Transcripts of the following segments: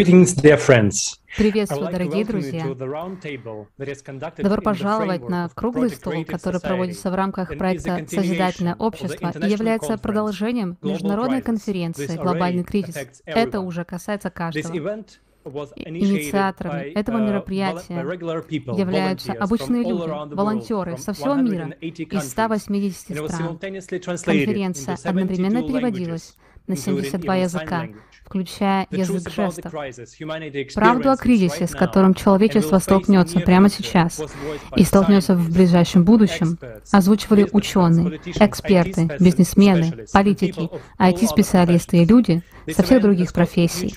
Greetings, dear friends. Приветствую, дорогие друзья! Добро пожаловать на круглый стол, который проводится в рамках проекта «Созидательное общество» и является продолжением международной конференции «Глобальный кризис». Это уже касается каждого. Инициаторами этого мероприятия являются обычные люди, волонтеры со всего мира, из 180 стран. Конференция одновременно переводилась на 72 языка, включая язык жестов. Правду о кризисе, с которым человечество столкнется прямо сейчас и столкнется в ближайшем будущем, озвучивали ученые, эксперты, бизнесмены, политики, IT-специалисты и люди со всех других профессий.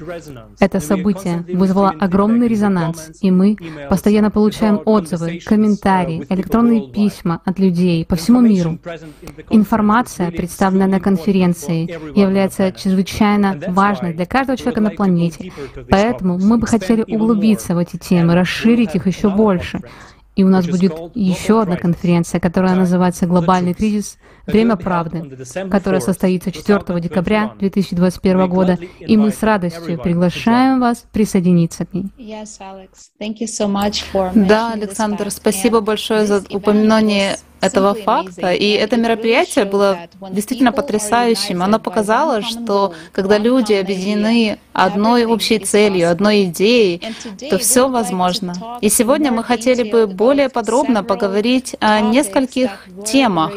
Это событие вызвало огромный резонанс, и мы постоянно получаем отзывы, комментарии, электронные письма от людей по всему миру. Информация, представленная на конференции, является чрезвычайно важной для для каждого человека на планете. Поэтому мы бы хотели углубиться в эти темы, расширить их еще больше. И у нас будет еще одна конференция, которая называется «Глобальный кризис. Время правды», которая состоится 4 декабря 2021 года, и мы с радостью приглашаем вас присоединиться к ней. Да, Александр, спасибо большое за упоминание этого факта. И это мероприятие было действительно потрясающим. Оно показало, что когда люди объединены одной общей целью, одной идеей, то все возможно. И сегодня мы хотели бы более подробно поговорить о нескольких темах,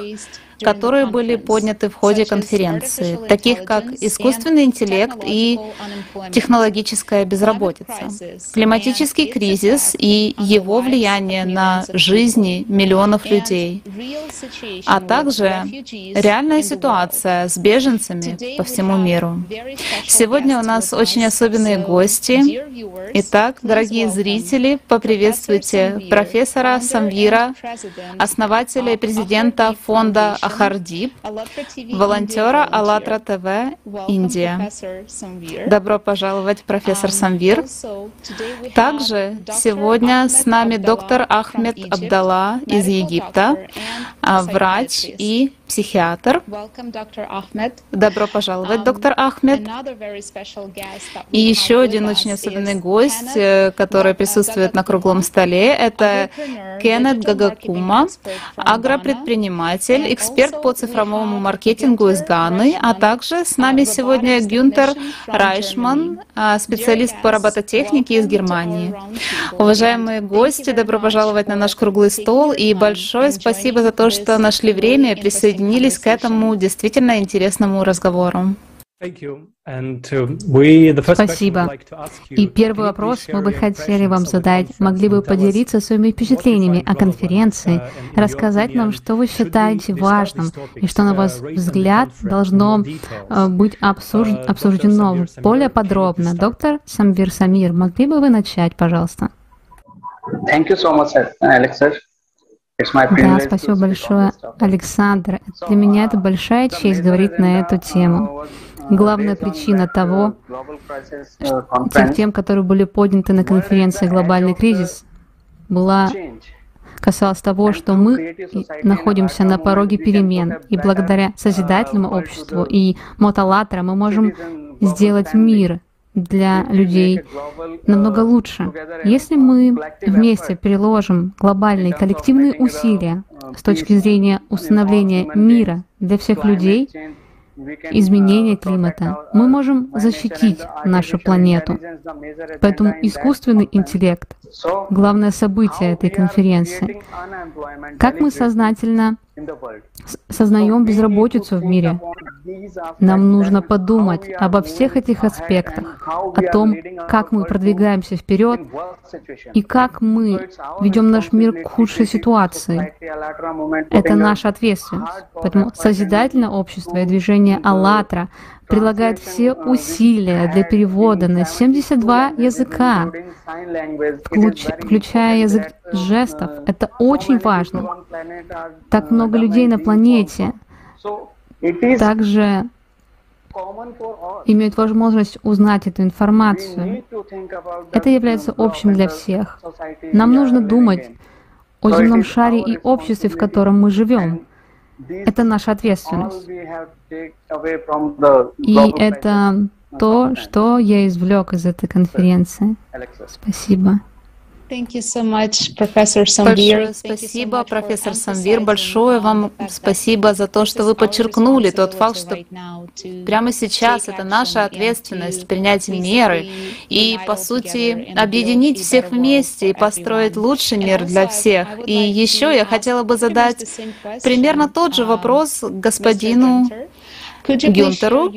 которые были подняты в ходе конференции, таких как искусственный интеллект и технологическая безработица, климатический кризис и его влияние на жизни миллионов людей, а также реальная ситуация с беженцами по всему миру. Сегодня у нас очень особенные гости. Итак, дорогие зрители, поприветствуйте профессора Самвира, основателя и президента фонда Ахардип, волонтера АЛЛАТРА ТВ, Индия. Добро пожаловать, профессор Самвир. Также сегодня с нами доктор Ахмед Абдалла из Египта, а, врач и психиатр. Добро пожаловать, доктор Ахмед. И еще один очень особенный гость, э, который присутствует на круглом столе, это Кеннет Гагакума, агропредприниматель, эксперт по цифровому маркетингу из Ганы, а также с нами сегодня Гюнтер Райшман, а, специалист по робототехнике из Германии. Уважаемые гости, добро пожаловать на наш круглый стол и большое спасибо за то, что нашли время и присоединились к этому действительно интересному разговору. Спасибо. И первый вопрос мы бы хотели вам задать. Могли бы поделиться своими впечатлениями о конференции, рассказать нам, что вы считаете важным, и что, на ваш взгляд, должно э, быть обсуждено более подробно. Доктор Самбир Самир, могли бы вы начать, пожалуйста? Thank you so much, Alexa. Да, спасибо большое, Александр. Для меня это большая честь говорить на эту тему. Главная причина того, тех тем, которые были подняты на конференции «Глобальный кризис», была касалась того, что мы находимся на пороге перемен, и благодаря созидательному обществу и мотолатора мы можем сделать мир для людей намного лучше. Если мы вместе приложим глобальные коллективные усилия с точки зрения установления мира для всех людей, изменения климата, мы можем защитить нашу планету. Поэтому искусственный интеллект — главное событие этой конференции. Как мы сознательно сознаем безработицу в мире. Нам нужно подумать обо всех этих аспектах, о том, как мы продвигаемся вперед и как мы ведем наш мир к худшей ситуации. Это наша ответственность. Поэтому созидательное общество и движение «АЛЛАТРА» прилагает все усилия для перевода на 72 языка, включ, включая язык жестов. Это очень важно. Так много людей на планете также имеют возможность узнать эту информацию. Это является общим для всех. Нам нужно думать о земном шаре и обществе, в котором мы живем. Это наша ответственность. И это то, что я извлек из этой конференции. Спасибо. Большое спасибо, профессор Самвир. Большое вам спасибо за то, что вы подчеркнули тот факт, что прямо сейчас это наша ответственность принять меры и, по сути, объединить всех вместе и построить лучший мир для всех. И еще я хотела бы задать примерно тот же вопрос господину Гюнтеру.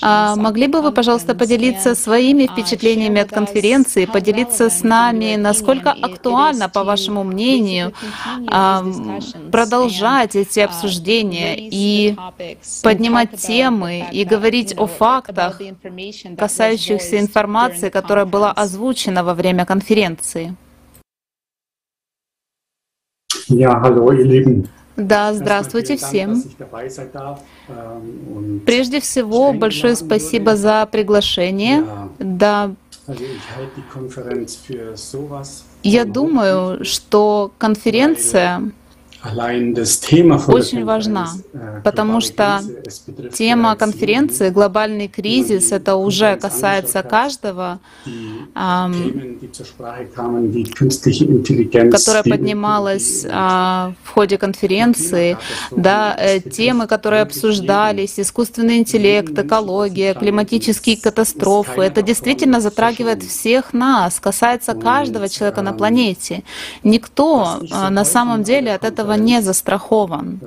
А, могли бы вы, пожалуйста, поделиться своими впечатлениями от конференции, поделиться с нами, насколько актуально, по вашему мнению, продолжать эти обсуждения и поднимать темы и говорить о фактах, касающихся информации, которая была озвучена во время конференции? Ja, hallo, ihr Lieben. Да, здравствуйте всем. Прежде всего, большое спасибо за приглашение. Да, я думаю, что конференция очень важна, äh, потому что тема конференции «Глобальный кризис» — это уже касается каждого, которая поднималась а, в ходе конференции, да, э, темы, которые обсуждались, искусственный интеллект, экология, климатические катастрофы. Это действительно затрагивает всех нас, касается каждого человека на планете. Никто а, на самом деле от этого не застрахован.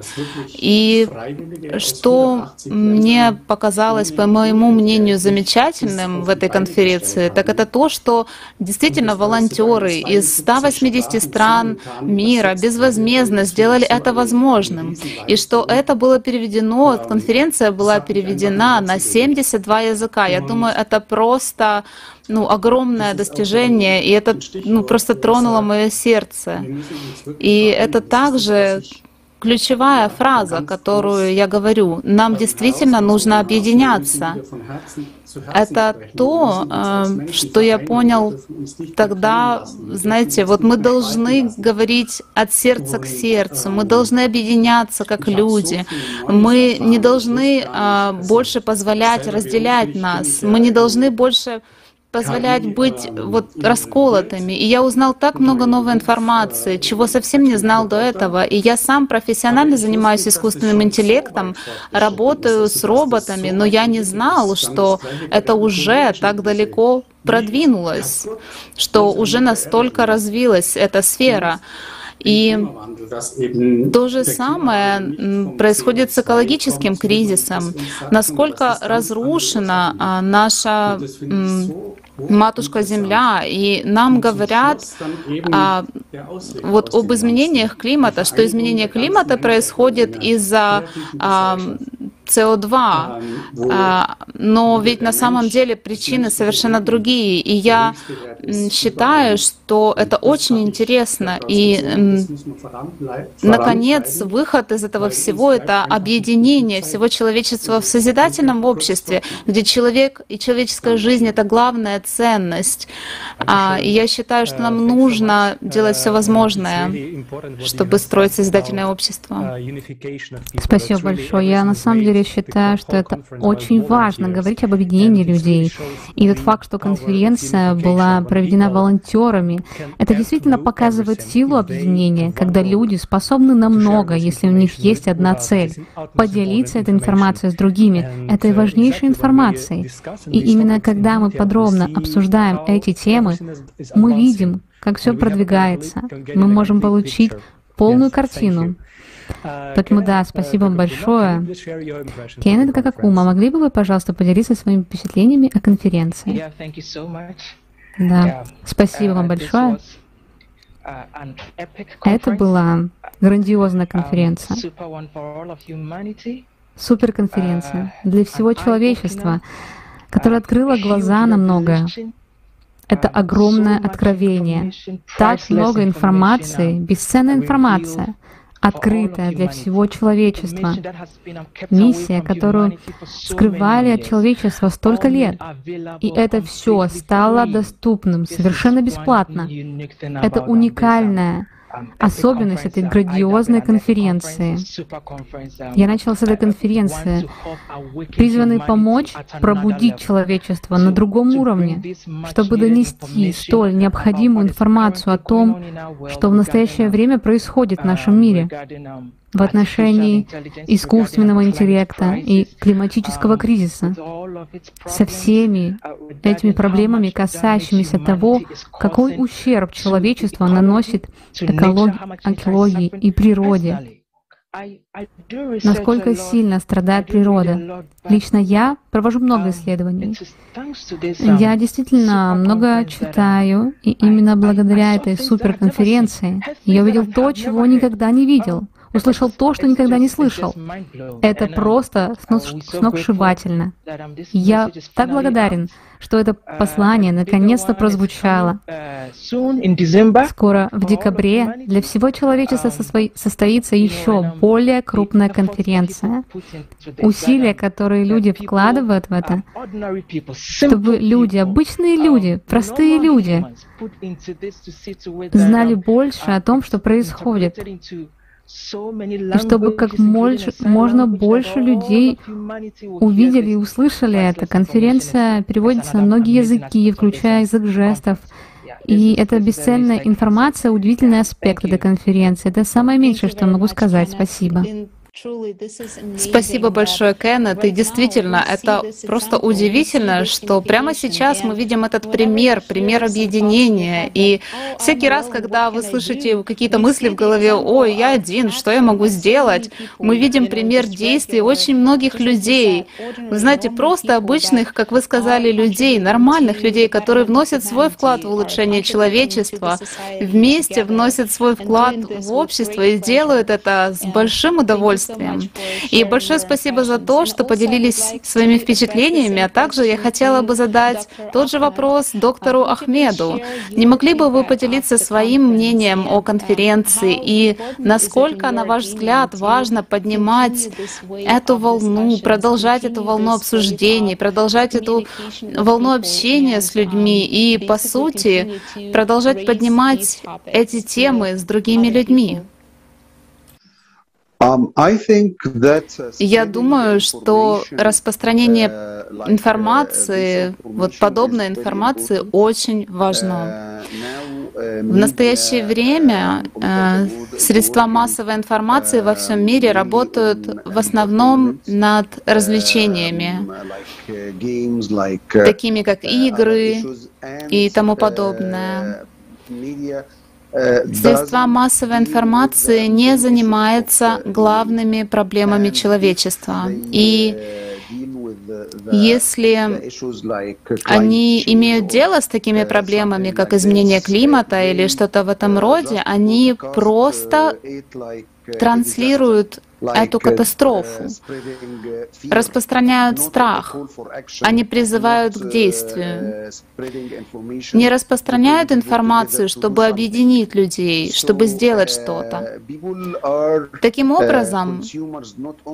И что мне показалось, по моему мнению, замечательным в этой конференции, так это то, что действительно волонтеры из 180 стран мира безвозмездно сделали это возможным, и что это было переведено, конференция была переведена на 72 языка. Я думаю, это просто ну, огромное достижение, и это ну, просто тронуло мое сердце. И это также ключевая фраза, которую я говорю. Нам действительно нужно объединяться. Это то, э, что я понял тогда, знаете, вот мы должны говорить от сердца к сердцу, мы должны объединяться как люди, мы не должны больше позволять разделять нас, мы не должны больше позволять быть вот расколотыми. И я узнал так много новой информации, чего совсем не знал до этого. И я сам профессионально занимаюсь искусственным интеллектом, работаю с роботами, но я не знал, что это уже так далеко продвинулось, что уже настолько развилась эта сфера. И то же самое происходит с экологическим кризисом. Насколько разрушена а, наша матушка Земля, и нам говорят а, вот об изменениях климата, что изменение климата происходит из-за а, СО2. А, но ведь на самом деле причины совершенно другие. И я считаю, что это очень интересно. И, наконец, выход из этого всего — это объединение всего человечества в созидательном обществе, где человек и человеческая жизнь — это главная ценность. А, и я считаю, что нам нужно делать все возможное, чтобы строить созидательное общество. Спасибо большое. Я на самом деле считаю, что это очень важно говорить об объединении людей. И тот факт, что конференция была проведена волонтерами, это действительно показывает силу объединения, когда люди способны на много, если у них есть одна цель — поделиться этой информацией с другими, этой важнейшей информацией. И именно когда мы подробно обсуждаем эти темы, мы видим, как все продвигается. Мы можем получить полную картину. Поэтому да, спасибо вам большое. Кеннет Какакума, могли бы вы, пожалуйста, поделиться своими впечатлениями о конференции? Да, спасибо вам большое. Это была грандиозная конференция, суперконференция для всего человечества, которая открыла глаза на многое. Это огромное откровение. Так много информации, бесценная информация — открытая для всего человечества. Миссия, которую скрывали от человечества столько лет. И это все стало доступным совершенно бесплатно. Это уникальная особенность этой грандиозной конференции. Я начал с этой конференции, призванной помочь пробудить человечество на другом уровне, чтобы донести столь необходимую информацию о том, что в настоящее время происходит в нашем мире в отношении искусственного интеллекта и климатического кризиса, со всеми этими проблемами, касающимися того, какой ущерб человечество наносит экологии, экологии и природе, насколько сильно страдает природа. Лично я провожу много исследований. Я действительно много читаю, и именно благодаря этой суперконференции я увидел то, чего никогда не видел услышал то, что никогда не слышал. Это просто сногсшибательно. Я так благодарен, что это послание наконец-то прозвучало. Скоро, в декабре, для всего человечества состоится еще более крупная конференция. Усилия, которые люди вкладывают в это, чтобы люди, обычные люди, простые люди, знали больше о том, что происходит, чтобы как можно больше людей увидели и услышали это. Конференция переводится на многие языки, включая язык жестов. И это бесценная информация, удивительный аспект этой конференции. Это самое меньшее, что я могу сказать. Спасибо. Спасибо большое, Кеннет. И действительно, это просто удивительно, что прямо сейчас мы видим этот пример, пример объединения. И всякий раз, когда вы слышите какие-то мысли в голове, «Ой, я один, что я могу сделать?», мы видим пример действий очень многих людей. Вы знаете, просто обычных, как вы сказали, людей, нормальных людей, которые вносят свой вклад в улучшение человечества, вместе вносят свой вклад в общество и делают это с большим удовольствием удовольствием. И большое спасибо за то, что поделились своими впечатлениями, а также я хотела бы задать тот же вопрос доктору Ахмеду. Не могли бы вы поделиться своим мнением о конференции и насколько, на ваш взгляд, важно поднимать эту волну, продолжать эту волну обсуждений, продолжать эту волну общения с людьми и, по сути, продолжать поднимать эти темы с другими людьми? Um, uh, Я думаю, что распространение uh, информации, вот подобной информации, очень важно. Uh, В настоящее время средства массовой информации во всем мире работают в основном над развлечениями, такими как игры и тому подобное. Средства массовой информации не занимаются главными проблемами человечества. И если они имеют дело с такими проблемами, как изменение климата или что-то в этом роде, они просто транслируют эту катастрофу, распространяют страх, они призывают к действию, не распространяют информацию, чтобы объединить людей, чтобы сделать что-то. Таким образом,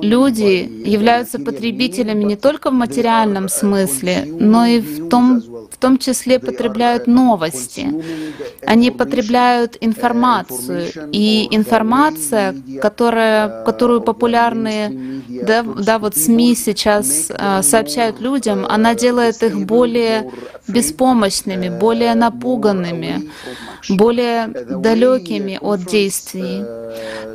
люди являются потребителями не только в материальном смысле, но и в том, в том числе потребляют новости. Они потребляют информацию, и информация, которая, которую которую популярные да, да, вот СМИ сейчас э, сообщают людям, она делает их более беспомощными, более напуганными, более далекими от действий.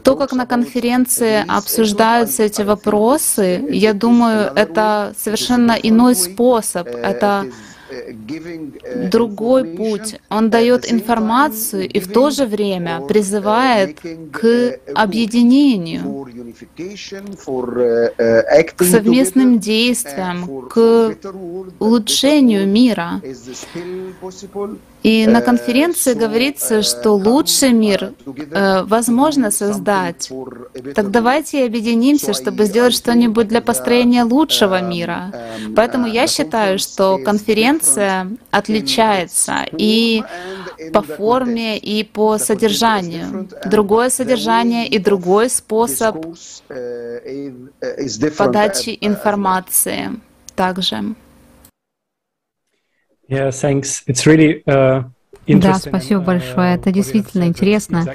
То, как на конференции обсуждаются эти вопросы, я думаю, это совершенно иной способ. Это другой путь. Он дает информацию и в то же время призывает к объединению, к совместным действиям, к улучшению мира. И на конференции говорится, что лучший мир э, возможно создать. Так давайте объединимся, чтобы сделать что-нибудь для построения лучшего мира. Поэтому я считаю, что конференция отличается и по форме, и по содержанию. Другое содержание и другой способ подачи информации также. Yeah, thanks. It's really uh, Да, спасибо большое. Это действительно интересно.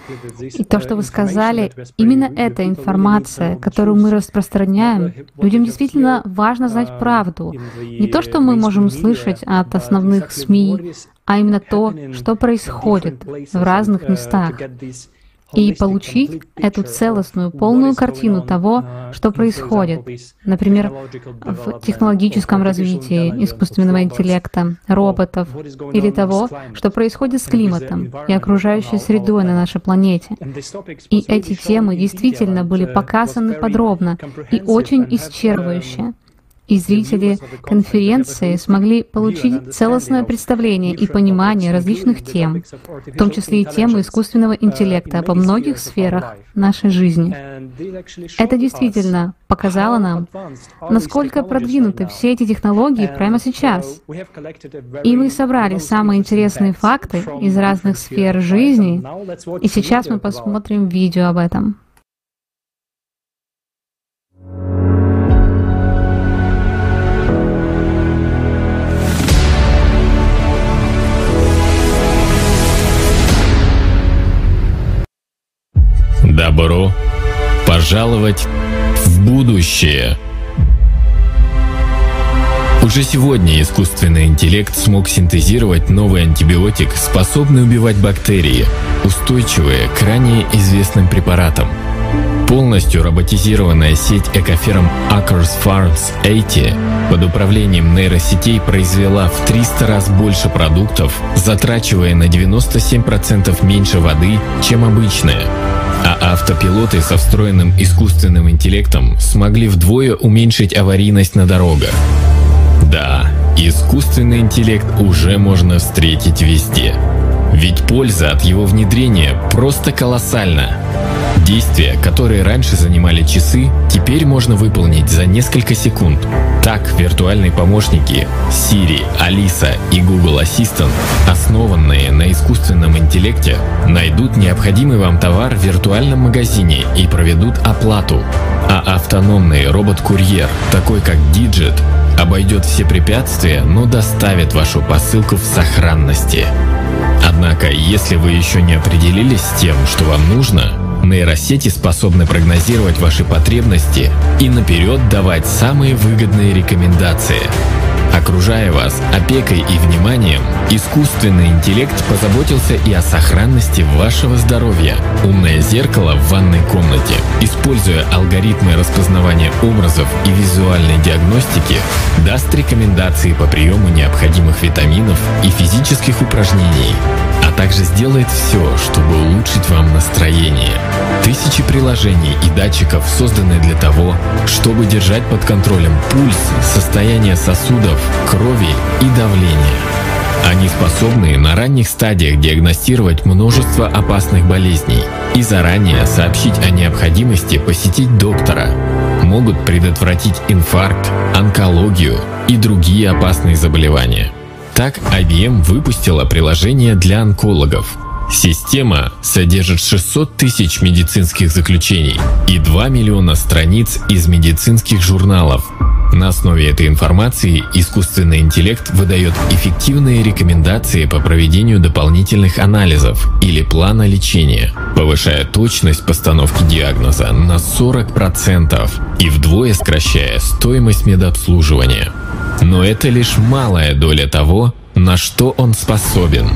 И то, что вы сказали, именно эта информация, которую мы распространяем, людям действительно важно знать правду. Не то, что мы можем услышать от основных СМИ, а именно то, что происходит в разных местах и получить эту целостную, полную картину того, что происходит, например, в технологическом развитии искусственного интеллекта, роботов или того, что происходит с климатом и окружающей средой на нашей планете. И эти темы действительно были показаны подробно и очень исчерпывающе и зрители конференции смогли получить целостное представление и понимание различных тем, в том числе и темы искусственного интеллекта во многих сферах нашей жизни. Это действительно показало нам, насколько продвинуты все эти технологии прямо сейчас. И мы собрали самые интересные факты из разных сфер жизни, и сейчас мы посмотрим видео об этом. Добро пожаловать в будущее. Уже сегодня искусственный интеллект смог синтезировать новый антибиотик, способный убивать бактерии, устойчивые к ранее известным препаратам. Полностью роботизированная сеть экоферм Acres Farms 80 под управлением нейросетей произвела в 300 раз больше продуктов, затрачивая на 97% меньше воды, чем обычная а автопилоты со встроенным искусственным интеллектом смогли вдвое уменьшить аварийность на дорогах. Да, искусственный интеллект уже можно встретить везде. Ведь польза от его внедрения просто колоссальна. Действия, которые раньше занимали часы, теперь можно выполнить за несколько секунд. Так, виртуальные помощники Siri, Alisa и Google Assistant, основанные на искусственном интеллекте, найдут необходимый вам товар в виртуальном магазине и проведут оплату. А автономный робот-курьер, такой как Digit, обойдет все препятствия, но доставит вашу посылку в сохранности. Однако, если вы еще не определились с тем, что вам нужно, Нейросети способны прогнозировать ваши потребности и наперед давать самые выгодные рекомендации. Окружая вас опекой и вниманием, искусственный интеллект позаботился и о сохранности вашего здоровья. Умное зеркало в ванной комнате, используя алгоритмы распознавания образов и визуальной диагностики, даст рекомендации по приему необходимых витаминов и физических упражнений, также сделает все, чтобы улучшить вам настроение. Тысячи приложений и датчиков созданы для того, чтобы держать под контролем пульс, состояние сосудов, крови и давления. Они способны на ранних стадиях диагностировать множество опасных болезней и заранее сообщить о необходимости посетить доктора. Могут предотвратить инфаркт, онкологию и другие опасные заболевания. Так IBM выпустила приложение для онкологов. Система содержит 600 тысяч медицинских заключений и 2 миллиона страниц из медицинских журналов, на основе этой информации искусственный интеллект выдает эффективные рекомендации по проведению дополнительных анализов или плана лечения, повышая точность постановки диагноза на 40% и вдвое сокращая стоимость медобслуживания. Но это лишь малая доля того, на что он способен.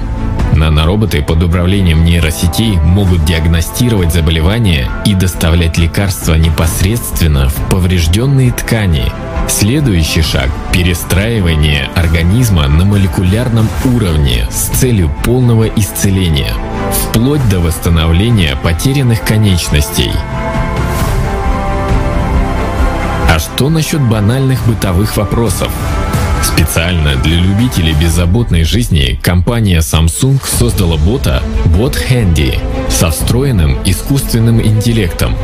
Нанороботы под управлением нейросетей могут диагностировать заболевания и доставлять лекарства непосредственно в поврежденные ткани. Следующий шаг – перестраивание организма на молекулярном уровне с целью полного исцеления, вплоть до восстановления потерянных конечностей. А что насчет банальных бытовых вопросов? Специально для любителей беззаботной жизни компания Samsung создала бота Bot Handy со встроенным искусственным интеллектом,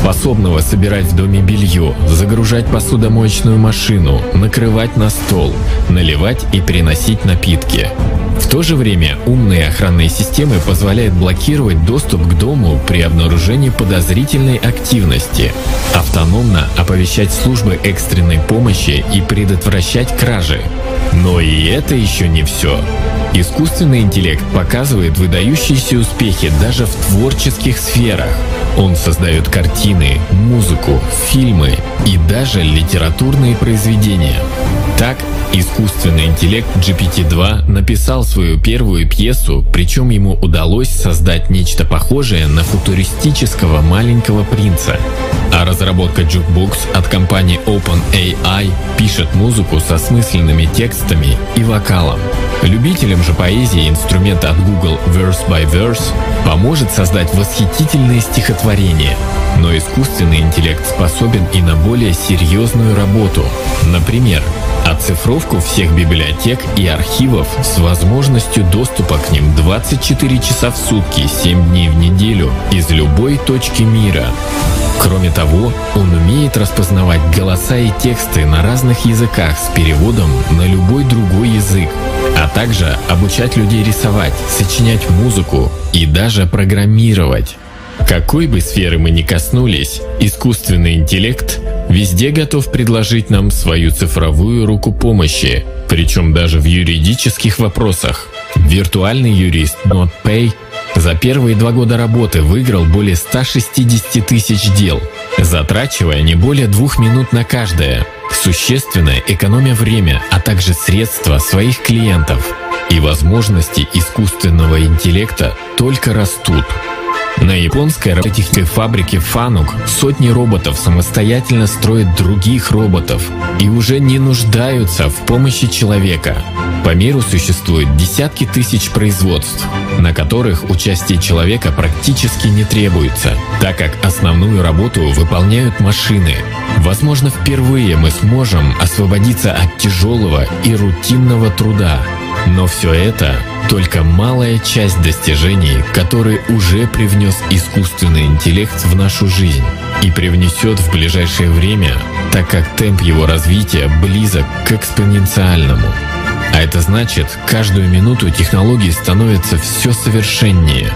способного собирать в доме белье, загружать посудомоечную машину, накрывать на стол, наливать и переносить напитки. В то же время умные охранные системы позволяют блокировать доступ к дому при обнаружении подозрительной активности, автономно оповещать службы экстренной помощи и предотвращать кражи. Но и это еще не все. Искусственный интеллект показывает выдающиеся успехи даже в творческих сферах. Он создает картины, музыку, фильмы и даже литературные произведения. Так, искусственный интеллект GPT-2 написал свою первую пьесу, причем ему удалось создать нечто похожее на футуристического маленького принца. А разработка Jukebox от компании OpenAI пишет музыку со смысленными текстами и вокалом. Любителям же поэзии инструмент от Google Verse by Verse поможет создать восхитительные стихотворения. Но искусственный интеллект способен и на более серьезную работу. Например, оцифровку всех библиотек и архивов с возможностью доступа к ним 24 часа в сутки, 7 дней в неделю из любой точки мира. Кроме того, он умеет распознавать голоса и тексты на разных языках с переводом на любой другой язык, а также обучать людей рисовать, сочинять музыку и даже программировать. Какой бы сферы мы ни коснулись, искусственный интеллект везде готов предложить нам свою цифровую руку помощи, причем даже в юридических вопросах. Виртуальный юрист NotPay за первые два года работы выиграл более 160 тысяч дел, затрачивая не более двух минут на каждое, существенно экономя время, а также средства своих клиентов. И возможности искусственного интеллекта только растут. На японской робототехнической фабрике Фанук сотни роботов самостоятельно строят других роботов и уже не нуждаются в помощи человека. По миру существует десятки тысяч производств, на которых участие человека практически не требуется, так как основную работу выполняют машины. Возможно, впервые мы сможем освободиться от тяжелого и рутинного труда. Но все это только малая часть достижений, которые уже привнес искусственный интеллект в нашу жизнь и привнесет в ближайшее время, так как темп его развития близок к экспоненциальному. А это значит, каждую минуту технологии становятся все совершеннее.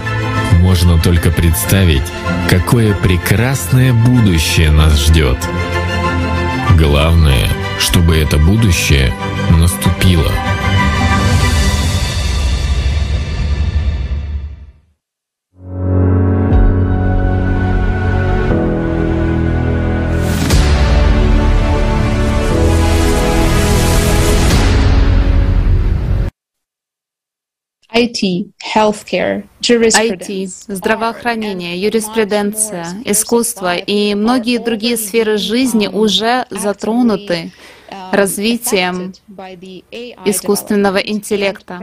Можно только представить, какое прекрасное будущее нас ждет. Главное, чтобы это будущее наступило. IT, здравоохранение, юриспруденция, искусство и многие другие сферы жизни уже затронуты развитием искусственного интеллекта.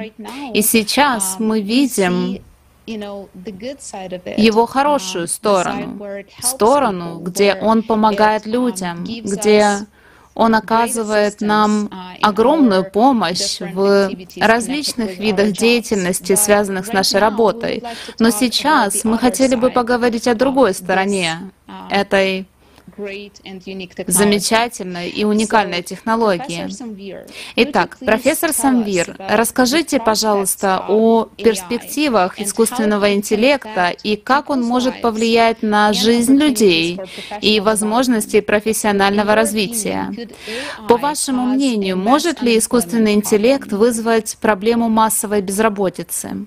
И сейчас мы видим его хорошую сторону, сторону, где он помогает людям, где он оказывает нам огромную помощь в различных видах деятельности, связанных с нашей работой. Но сейчас мы хотели бы поговорить о другой стороне этой замечательной и уникальной технологии. Итак, профессор Самвир, расскажите, пожалуйста, о перспективах искусственного интеллекта и как он может повлиять на жизнь людей и возможности профессионального развития. По вашему мнению, может ли искусственный интеллект вызвать проблему массовой безработицы?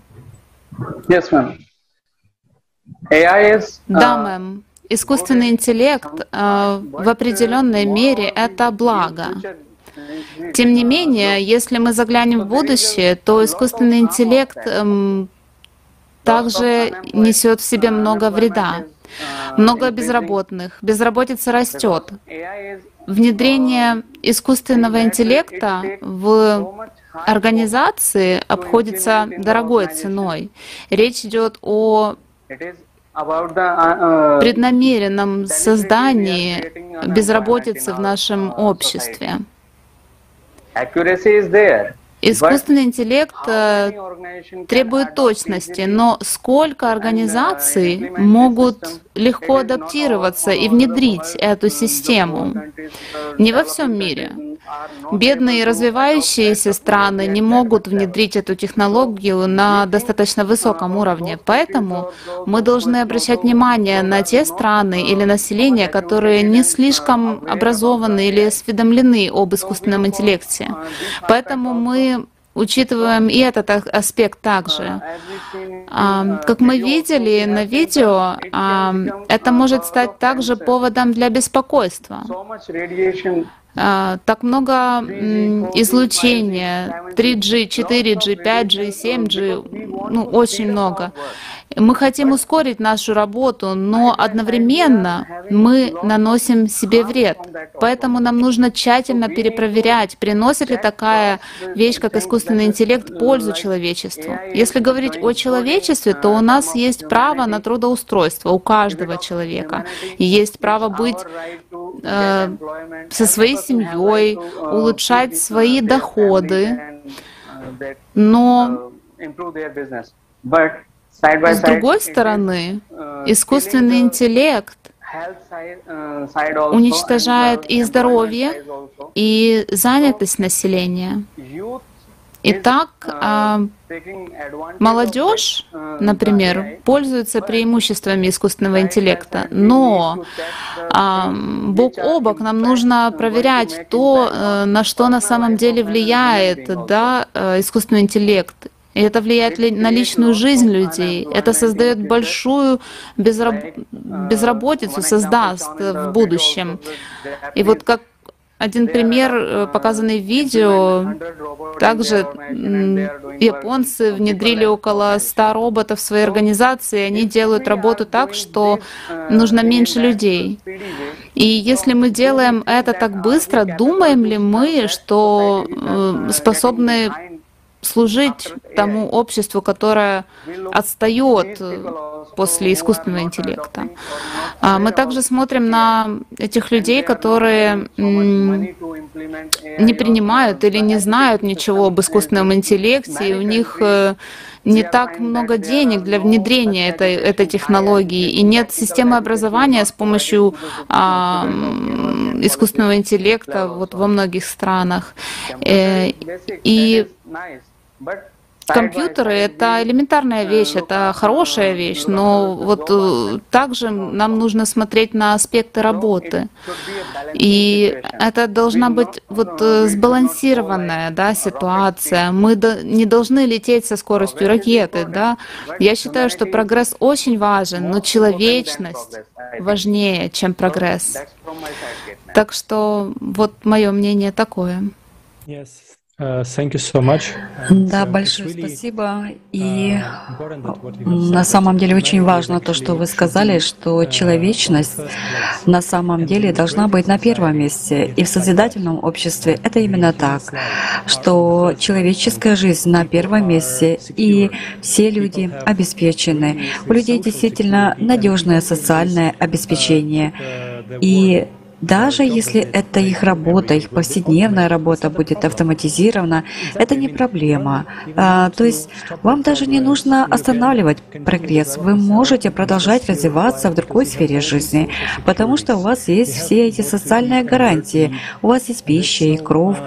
Is, uh, да, мэм. Искусственный интеллект э, в определенной мере это благо. Тем не менее, если мы заглянем в будущее, то искусственный интеллект эм, также несет в себе много вреда. Много безработных, безработица растет. Внедрение искусственного интеллекта в организации обходится дорогой ценой. Речь идет о преднамеренном создании безработицы в нашем обществе. Искусственный интеллект э, требует точности, но сколько организаций могут легко адаптироваться и внедрить эту систему? Не во всем мире. Бедные развивающиеся страны не могут внедрить эту технологию на достаточно высоком уровне. Поэтому мы должны обращать внимание на те страны или население, которые не слишком образованы или осведомлены об искусственном интеллекте. Поэтому мы учитываем и этот аспект также. Как мы видели на видео, это может стать также поводом для беспокойства. А, так много излучения, 3G, 4G, 5G, 7G, ну, очень много. Мы хотим ускорить нашу работу, но одновременно мы наносим себе вред. Поэтому нам нужно тщательно перепроверять, приносит ли такая вещь, как искусственный интеллект, пользу человечеству. Если говорить о человечестве, то у нас есть право на трудоустройство у каждого человека. Есть право быть со своей семьей, улучшать свои доходы. Но с другой стороны, искусственный интеллект уничтожает и здоровье, и занятость населения. Итак, а, молодежь, например, пользуется преимуществами искусственного интеллекта, но а, бок о бок нам нужно проверять то, э, на что на самом деле влияет да, э, искусственный интеллект и это влияет на личную жизнь людей. Это создает большую безраб... безработицу, создаст в будущем. И вот как один пример, э, показанный в видео, также японцы внедрили около 100 роботов в своей организации, они делают работу так, что нужно меньше людей. И если мы делаем это так быстро, думаем ли мы, что э, способны служить тому обществу, которое отстает после искусственного интеллекта. А мы также смотрим на этих людей, которые не принимают или не знают ничего об искусственном интеллекте, и у них э, не так много денег для внедрения этой, этой технологии, и нет системы образования с помощью а, искусственного интеллекта вот во многих странах. Э, и Компьютеры — это элементарная вещь, это хорошая вещь, но вот э, также нам нужно смотреть на аспекты работы. И это должна быть вот э, сбалансированная да, ситуация. Мы не должны лететь со скоростью ракеты. Да? Я считаю, что прогресс очень важен, но человечность важнее, чем прогресс. Так что вот мое мнение такое. Yes. Uh, да, uh, большое спасибо. И uh, на самом деле очень важно то, что вы сказали, что человечность на самом деле должна быть на первом месте. И в созидательном обществе это именно так, что человеческая жизнь на первом месте, и все люди обеспечены. У людей действительно надежное социальное обеспечение. И даже если это их работа, их повседневная работа будет автоматизирована, это не проблема. А, то есть вам даже не нужно останавливать прогресс. Вы можете продолжать развиваться в другой сфере жизни, потому что у вас есть все эти социальные гарантии. У вас есть пища и кровь,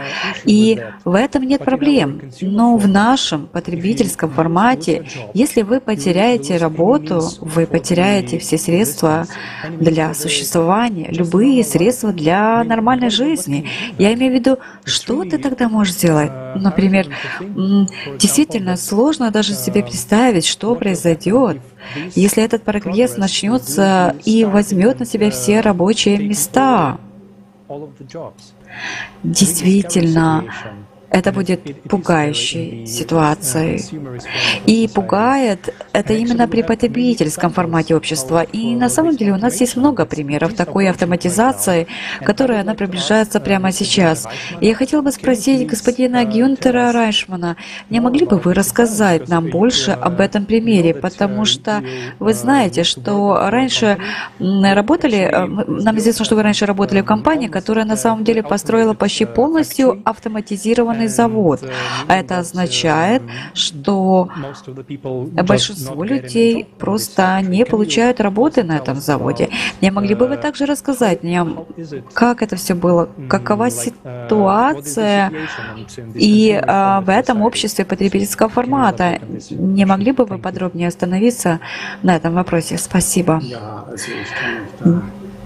и в этом нет проблем. Но в нашем потребительском формате, если вы потеряете работу, вы потеряете все средства для существования, любые средства, средства для нормальной жизни. Я имею в виду, что ты тогда можешь сделать? Например, действительно сложно даже себе представить, что произойдет, если этот прогресс начнется и возьмет на себя все рабочие места. Действительно, это будет пугающей ситуацией. И пугает это именно при потребительском формате общества. И на самом деле у нас есть много примеров такой автоматизации, которая она приближается прямо сейчас. И я хотела бы спросить господина Гюнтера Райшмана, не могли бы вы рассказать нам больше об этом примере? Потому что вы знаете, что раньше работали, э, нам известно, что вы раньше работали в компании, которая на самом деле построила почти полностью автоматизированный автомобильный завод. А это означает, что большинство людей просто не получают работы на этом заводе. Не могли бы вы также рассказать мне, как это все было, какова ситуация и в этом обществе потребительского формата? Не могли бы вы подробнее остановиться на этом вопросе? Спасибо.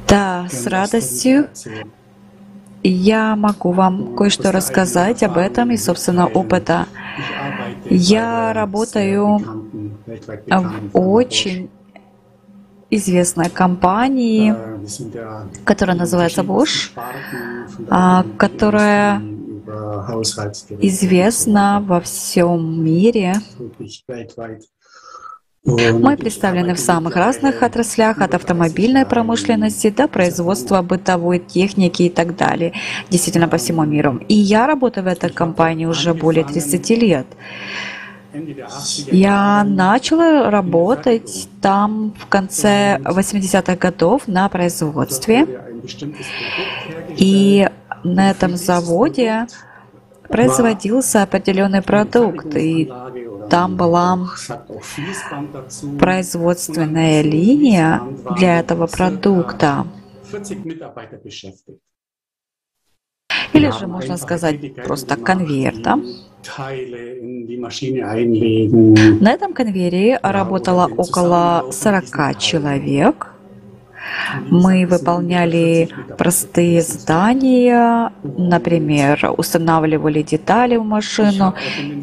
Да, с радостью. Я могу вам кое-что рассказать об этом из собственного опыта. Я работаю в очень известной компании, которая называется Bosch, а, которая известна во всем мире. Мы представлены в самых разных отраслях, от автомобильной промышленности до производства бытовой техники и так далее, действительно по всему миру. И я работаю в этой компании уже более 30 лет. Я начала работать там в конце 80-х годов на производстве. И на этом заводе производился определенный продукт, и там была производственная линия для этого продукта. Или же можно сказать просто конвейер, да? На этом конвейере работало около 40 человек. Мы выполняли простые задания, например, устанавливали детали в машину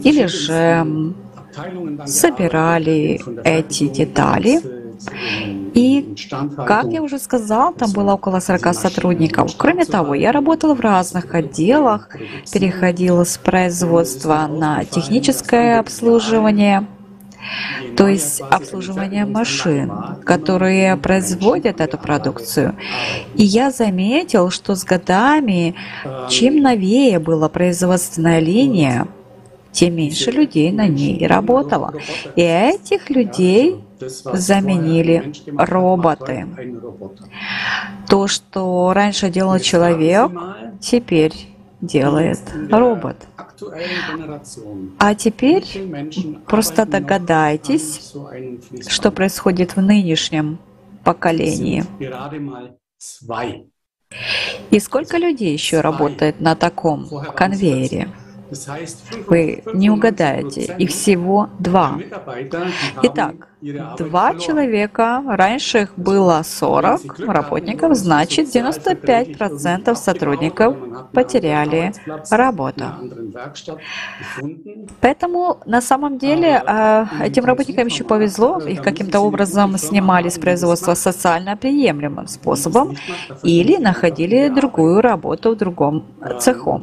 или же собирали эти детали. И, как я уже сказал, там было около 40 сотрудников. Кроме того, я работала в разных отделах, переходила с производства на техническое обслуживание, то есть обслуживание машин, которые производят эту продукцию. И я заметил, что с годами, чем новее была производственная линия, тем меньше людей на ней работало. И этих людей заменили роботы. То, что раньше делал человек, теперь делает робот. А теперь просто догадайтесь, что происходит в нынешнем поколении. И сколько людей еще работает на таком конвейере? Вы не угадаете, их всего два. Итак, два человека, раньше их было 40 работников, значит 95% сотрудников потеряли работу. Поэтому на самом деле а, этим работникам еще повезло, их каким-то образом снимали с производства социально приемлемым способом или находили другую работу в другом цеху.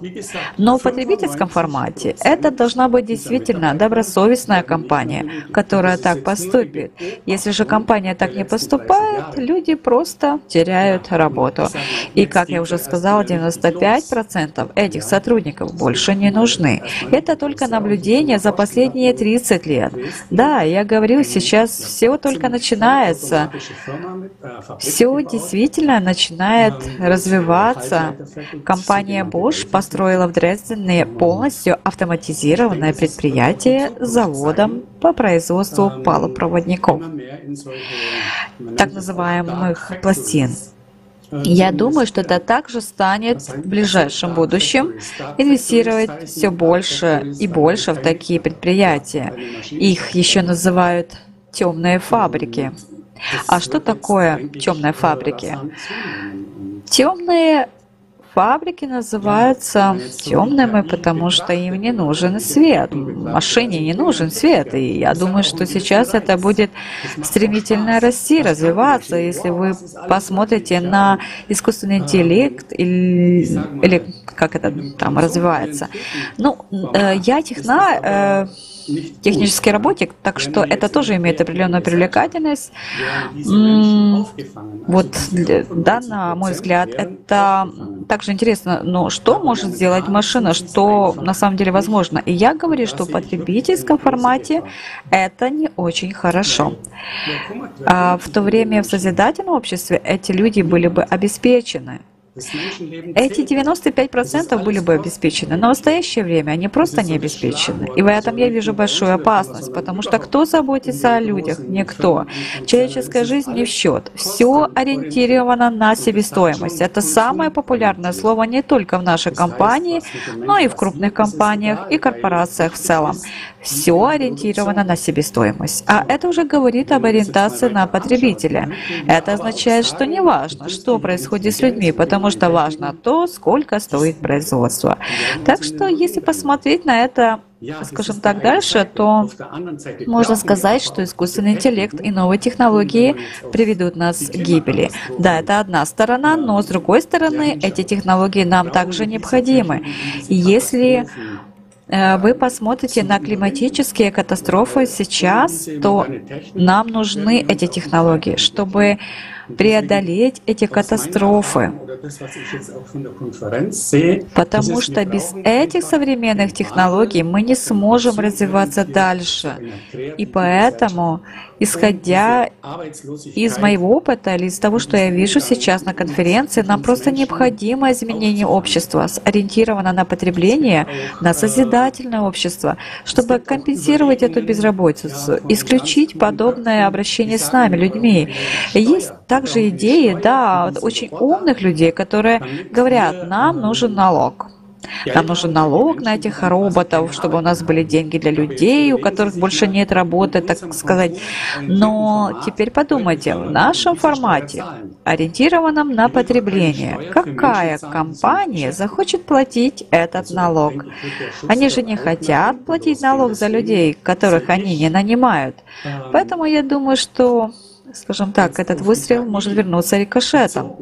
Но в потребительском формате это должна быть действительно добросовестная компания, которая так поступит, поступит. Если же компания так не поступает, люди просто теряют работу. И, как я уже сказала, 95% этих сотрудников больше не нужны. Это только наблюдение за последние 30 лет. Да, я говорю, сейчас все только начинается. Все действительно начинает развиваться. Компания Bosch построила в Дрездене полностью автоматизированное предприятие с заводом по производству полупроводников, так называемых пластин. Я думаю, что это также станет в ближайшем будущем инвестировать все больше и больше в такие предприятия. Их еще называют темные фабрики. А что такое темные фабрики? Темные фабрики называются темными, потому что им не нужен свет. Машине не нужен свет. И я думаю, что сейчас это будет стремительно расти, развиваться. Если вы посмотрите на искусственный интеллект или, или как это там развивается. Ну, э, я техна э, технический работник, так что это тоже имеет определенную привлекательность. Вот, да, на мой взгляд, это также интересно, но что может сделать машина, что на самом деле возможно? И я говорю, что в потребительском формате это не очень хорошо. А в то время в созидательном обществе эти люди были бы обеспечены. Эти 95% были бы обеспечены, но в настоящее время они просто не обеспечены. И в этом я вижу большую опасность, потому что кто заботится о людях? Никто. Человеческая жизнь не в счет. Все ориентировано на себестоимость. Это самое популярное слово не только в нашей компании, но и в крупных компаниях и корпорациях в целом. Все ориентировано на себестоимость. А это уже говорит об ориентации на потребителя. Это означает, что не важно, что происходит с людьми, потому потому что важно то, сколько стоит производство. Так что, если посмотреть на это скажем так, дальше, то можно сказать, что искусственный интеллект и новые технологии приведут нас к гибели. Да, это одна сторона, но с другой стороны, эти технологии нам также необходимы. Если вы посмотрите на климатические катастрофы сейчас, то нам нужны эти технологии, чтобы преодолеть эти катастрофы. Потому что без этих современных технологий мы не сможем развиваться дальше. И поэтому, исходя из моего опыта или из того, что я вижу сейчас на конференции, нам просто необходимо изменение общества, ориентировано на потребление, на созидательное общество, чтобы компенсировать эту безработицу, исключить подобное обращение с нами, людьми. Есть также идеи, да, очень умных людей, которые говорят, нам нужен налог. Нам нужен налог на этих роботов, чтобы у нас были деньги для людей, у которых больше нет работы, так сказать. Но теперь подумайте, в нашем формате, ориентированном на потребление, какая компания захочет платить этот налог? Они же не хотят платить налог за людей, которых они не нанимают. Поэтому я думаю, что скажем так, этот выстрел может вернуться рикошетом.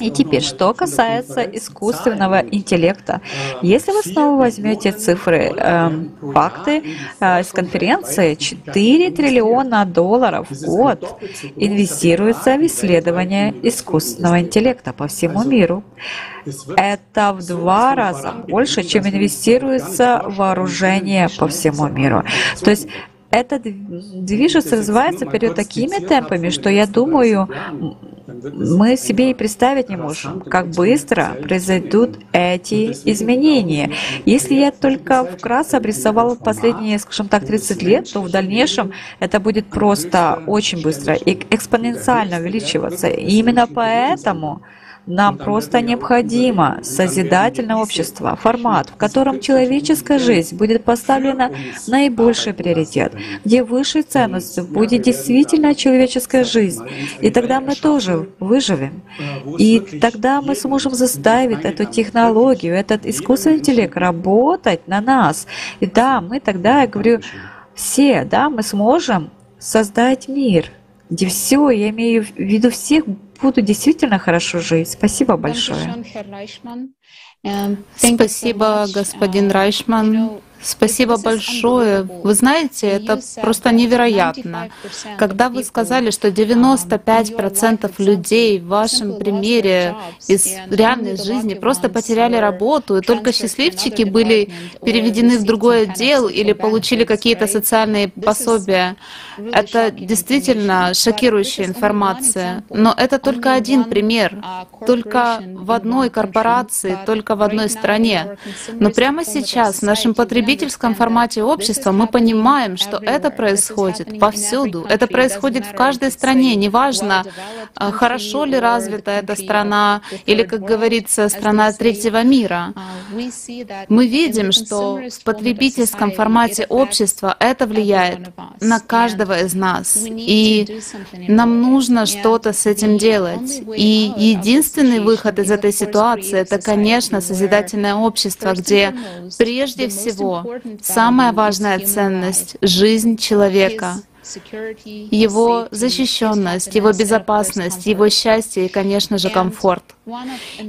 И теперь, что касается искусственного интеллекта. Если вы снова возьмете цифры, э, факты э, с конференции, 4 триллиона долларов в год инвестируется в исследование искусственного интеллекта по всему миру. Это в два раза больше, чем инвестируется в вооружение по всему миру. То есть это движется, развивается вперед такими темпами, что я думаю, мы себе и представить не можем, как быстро произойдут эти изменения. Если я только вкратце обрисовал последние, скажем так, 30 лет, то в дальнейшем это будет просто очень быстро и экспоненциально увеличиваться. И именно поэтому нам просто необходимо созидательное общество, формат, в котором человеческая жизнь будет поставлена наибольший приоритет, где высшей ценностью будет действительно человеческая жизнь. И тогда мы тоже выживем. И тогда мы сможем заставить эту технологию, этот искусственный интеллект работать на нас. И да, мы тогда, я говорю, все, да, мы сможем создать мир, где все, я имею в виду всех буду действительно хорошо жить. Спасибо большое. Спасибо, господин Райшман. Спасибо большое. Вы знаете, это просто невероятно. Когда вы сказали, что 95% людей в вашем примере из реальной жизни просто потеряли работу, и только счастливчики были переведены в другой отдел или получили какие-то социальные пособия, это действительно шокирующая информация. Но это только один пример. Только в одной корпорации, только в одной стране. Но прямо сейчас в нашем потребителям потребительском формате общества мы понимаем, что это происходит повсюду. Это происходит в каждой стране. Неважно, а, хорошо ли развита эта страна или, как говорится, страна третьего мира. Мы видим, что в потребительском формате общества это влияет на каждого из нас. И нам нужно что-то с этим делать. И единственный выход из этой ситуации — это, конечно, созидательное общество, где прежде всего самая важная ценность — жизнь человека, его защищенность, его безопасность, его счастье и, конечно же, комфорт.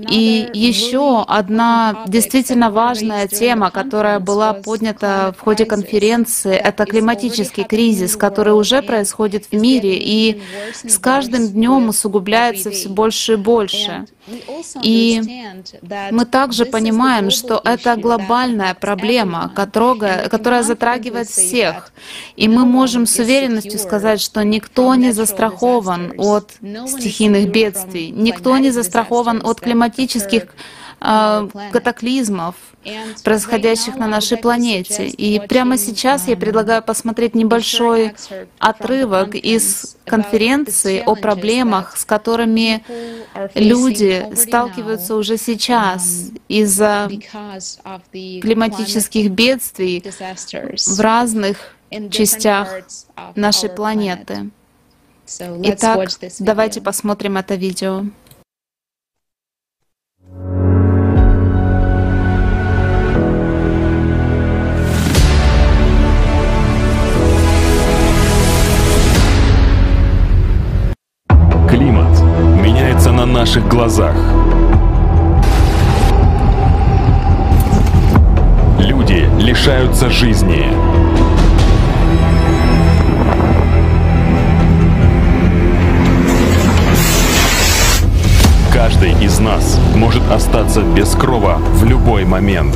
И еще одна действительно важная тема, которая была поднята в ходе конференции, это климатический кризис, который уже происходит в мире и с каждым днем усугубляется все больше и больше. И мы также понимаем, что это глобальная проблема, которая, которая затрагивает всех. И мы можем с уверенностью сказать, что никто не застрахован от стихийных бедствий, никто не застрахован от климатических а, катаклизмов, происходящих на нашей планете. И прямо сейчас я предлагаю посмотреть небольшой отрывок из конференции о проблемах, с которыми люди сталкиваются уже сейчас из-за климатических бедствий в разных частях нашей планеты. Итак, давайте посмотрим это видео. Климат меняется на наших глазах. Люди лишаются жизни. Каждый из нас может остаться без крова в любой момент.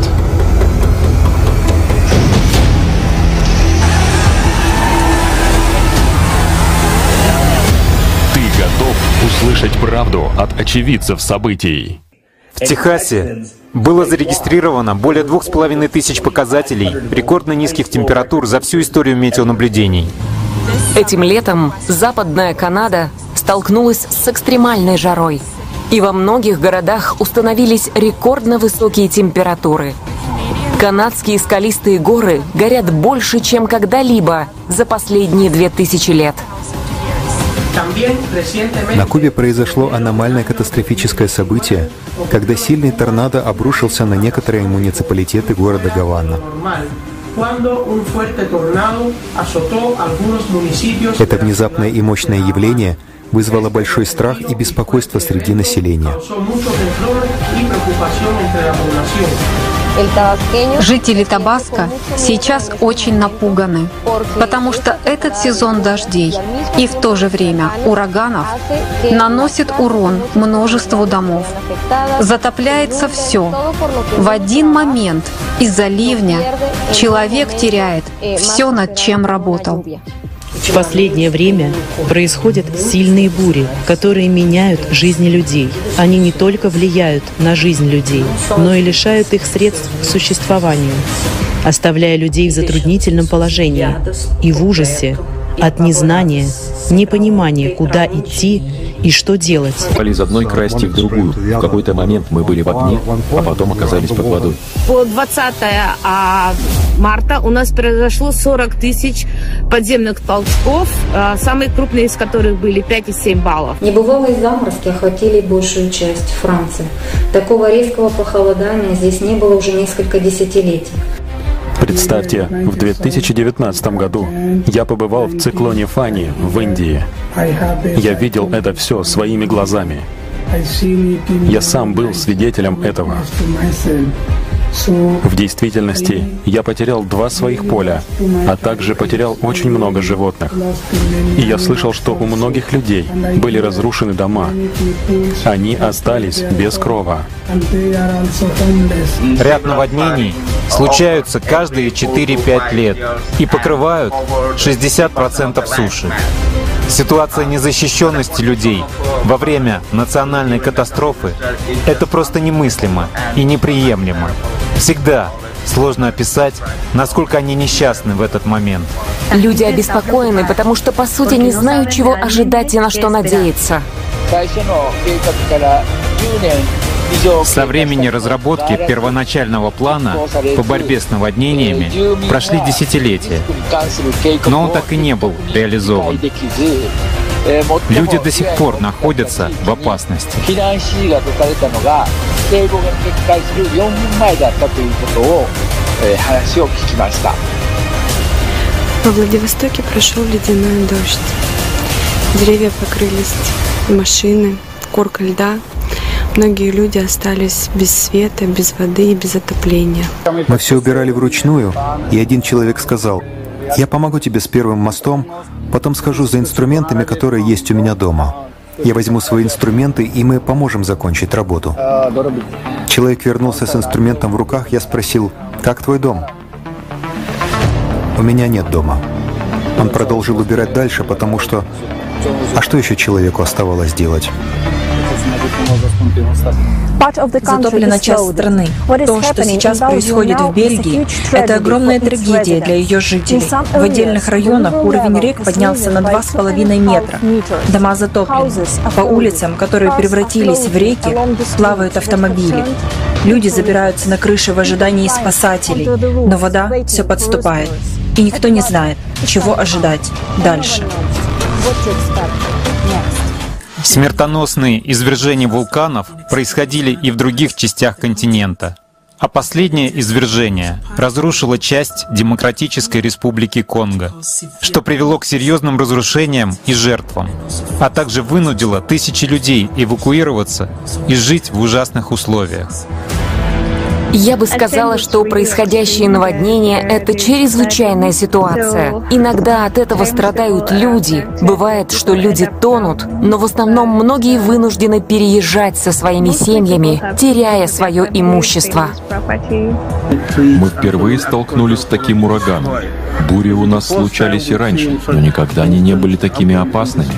Ты готов услышать правду от очевидцев событий? В Техасе было зарегистрировано более двух с половиной тысяч показателей рекордно низких температур за всю историю метеонаблюдений. Этим летом Западная Канада столкнулась с экстремальной жарой. И во многих городах установились рекордно высокие температуры. Канадские скалистые горы горят больше, чем когда-либо за последние две тысячи лет. На Кубе произошло аномальное катастрофическое событие, когда сильный торнадо обрушился на некоторые муниципалитеты города Гавана. Это внезапное и мощное явление вызвало большой страх и беспокойство среди населения. Жители Табаско сейчас очень напуганы, потому что этот сезон дождей и в то же время ураганов наносит урон множеству домов. Затопляется все. В один момент из-за ливня человек теряет все, над чем работал. В последнее время происходят сильные бури, которые меняют жизни людей. Они не только влияют на жизнь людей, но и лишают их средств к существованию, оставляя людей в затруднительном положении и в ужасе от незнания, непонимания, куда идти и что делать. Из одной красти в другую. В какой-то момент мы были в огне, а потом оказались под водой. По 20 а, марта у нас произошло 40 тысяч подземных толчков, а, самые крупные из которых были 5,7 баллов. Небывалые заморозки охватили большую часть Франции. Такого резкого похолодания здесь не было уже несколько десятилетий. Представьте, в 2019 году я побывал в циклоне Фани в Индии. Я видел это все своими глазами. Я сам был свидетелем этого. В действительности я потерял два своих поля, а также потерял очень много животных. И я слышал, что у многих людей были разрушены дома. Они остались без крова. Ряд наводнений случаются каждые 4-5 лет и покрывают 60% суши. Ситуация незащищенности людей во время национальной катастрофы — это просто немыслимо и неприемлемо. Всегда сложно описать, насколько они несчастны в этот момент. Люди обеспокоены, потому что, по сути, не знают, чего ожидать и на что надеяться. Со времени разработки первоначального плана по борьбе с наводнениями прошли десятилетия, но он так и не был реализован. Люди до сих пор находятся в опасности. Во Владивостоке прошел ледяной дождь. Деревья покрылись, машины, корка льда. Многие люди остались без света, без воды и без отопления. Мы все убирали вручную, и один человек сказал, «Я помогу тебе с первым мостом, потом схожу за инструментами, которые есть у меня дома. Я возьму свои инструменты, и мы поможем закончить работу». Человек вернулся с инструментом в руках, я спросил, «Как твой дом?» «У меня нет дома». Он продолжил убирать дальше, потому что... А что еще человеку оставалось делать? Затоплена часть страны. То, что сейчас происходит в Бельгии, это огромная трагедия для ее жителей. В отдельных районах уровень рек поднялся на 2,5 метра. Дома затоплены. По улицам, которые превратились в реки, плавают автомобили. Люди забираются на крыши в ожидании спасателей, но вода все подступает. И никто не знает, чего ожидать дальше. Смертоносные извержения вулканов происходили и в других частях континента. А последнее извержение разрушило часть Демократической Республики Конго, что привело к серьезным разрушениям и жертвам, а также вынудило тысячи людей эвакуироваться и жить в ужасных условиях. Я бы сказала, что происходящее наводнение — это чрезвычайная ситуация. Иногда от этого страдают люди. Бывает, что люди тонут, но в основном многие вынуждены переезжать со своими семьями, теряя свое имущество. Мы впервые столкнулись с таким ураганом. Бури у нас случались и раньше, но никогда они не были такими опасными.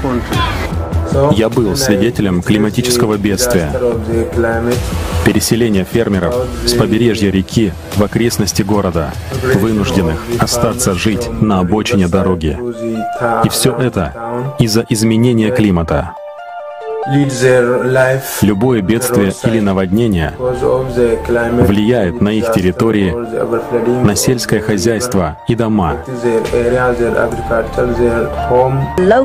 Я был свидетелем климатического бедствия. Переселение фермеров с побережья реки в окрестности города, вынужденных остаться жить на обочине дороги. И все это из-за изменения климата. Любое бедствие или наводнение влияет на их территории, на сельское хозяйство и дома.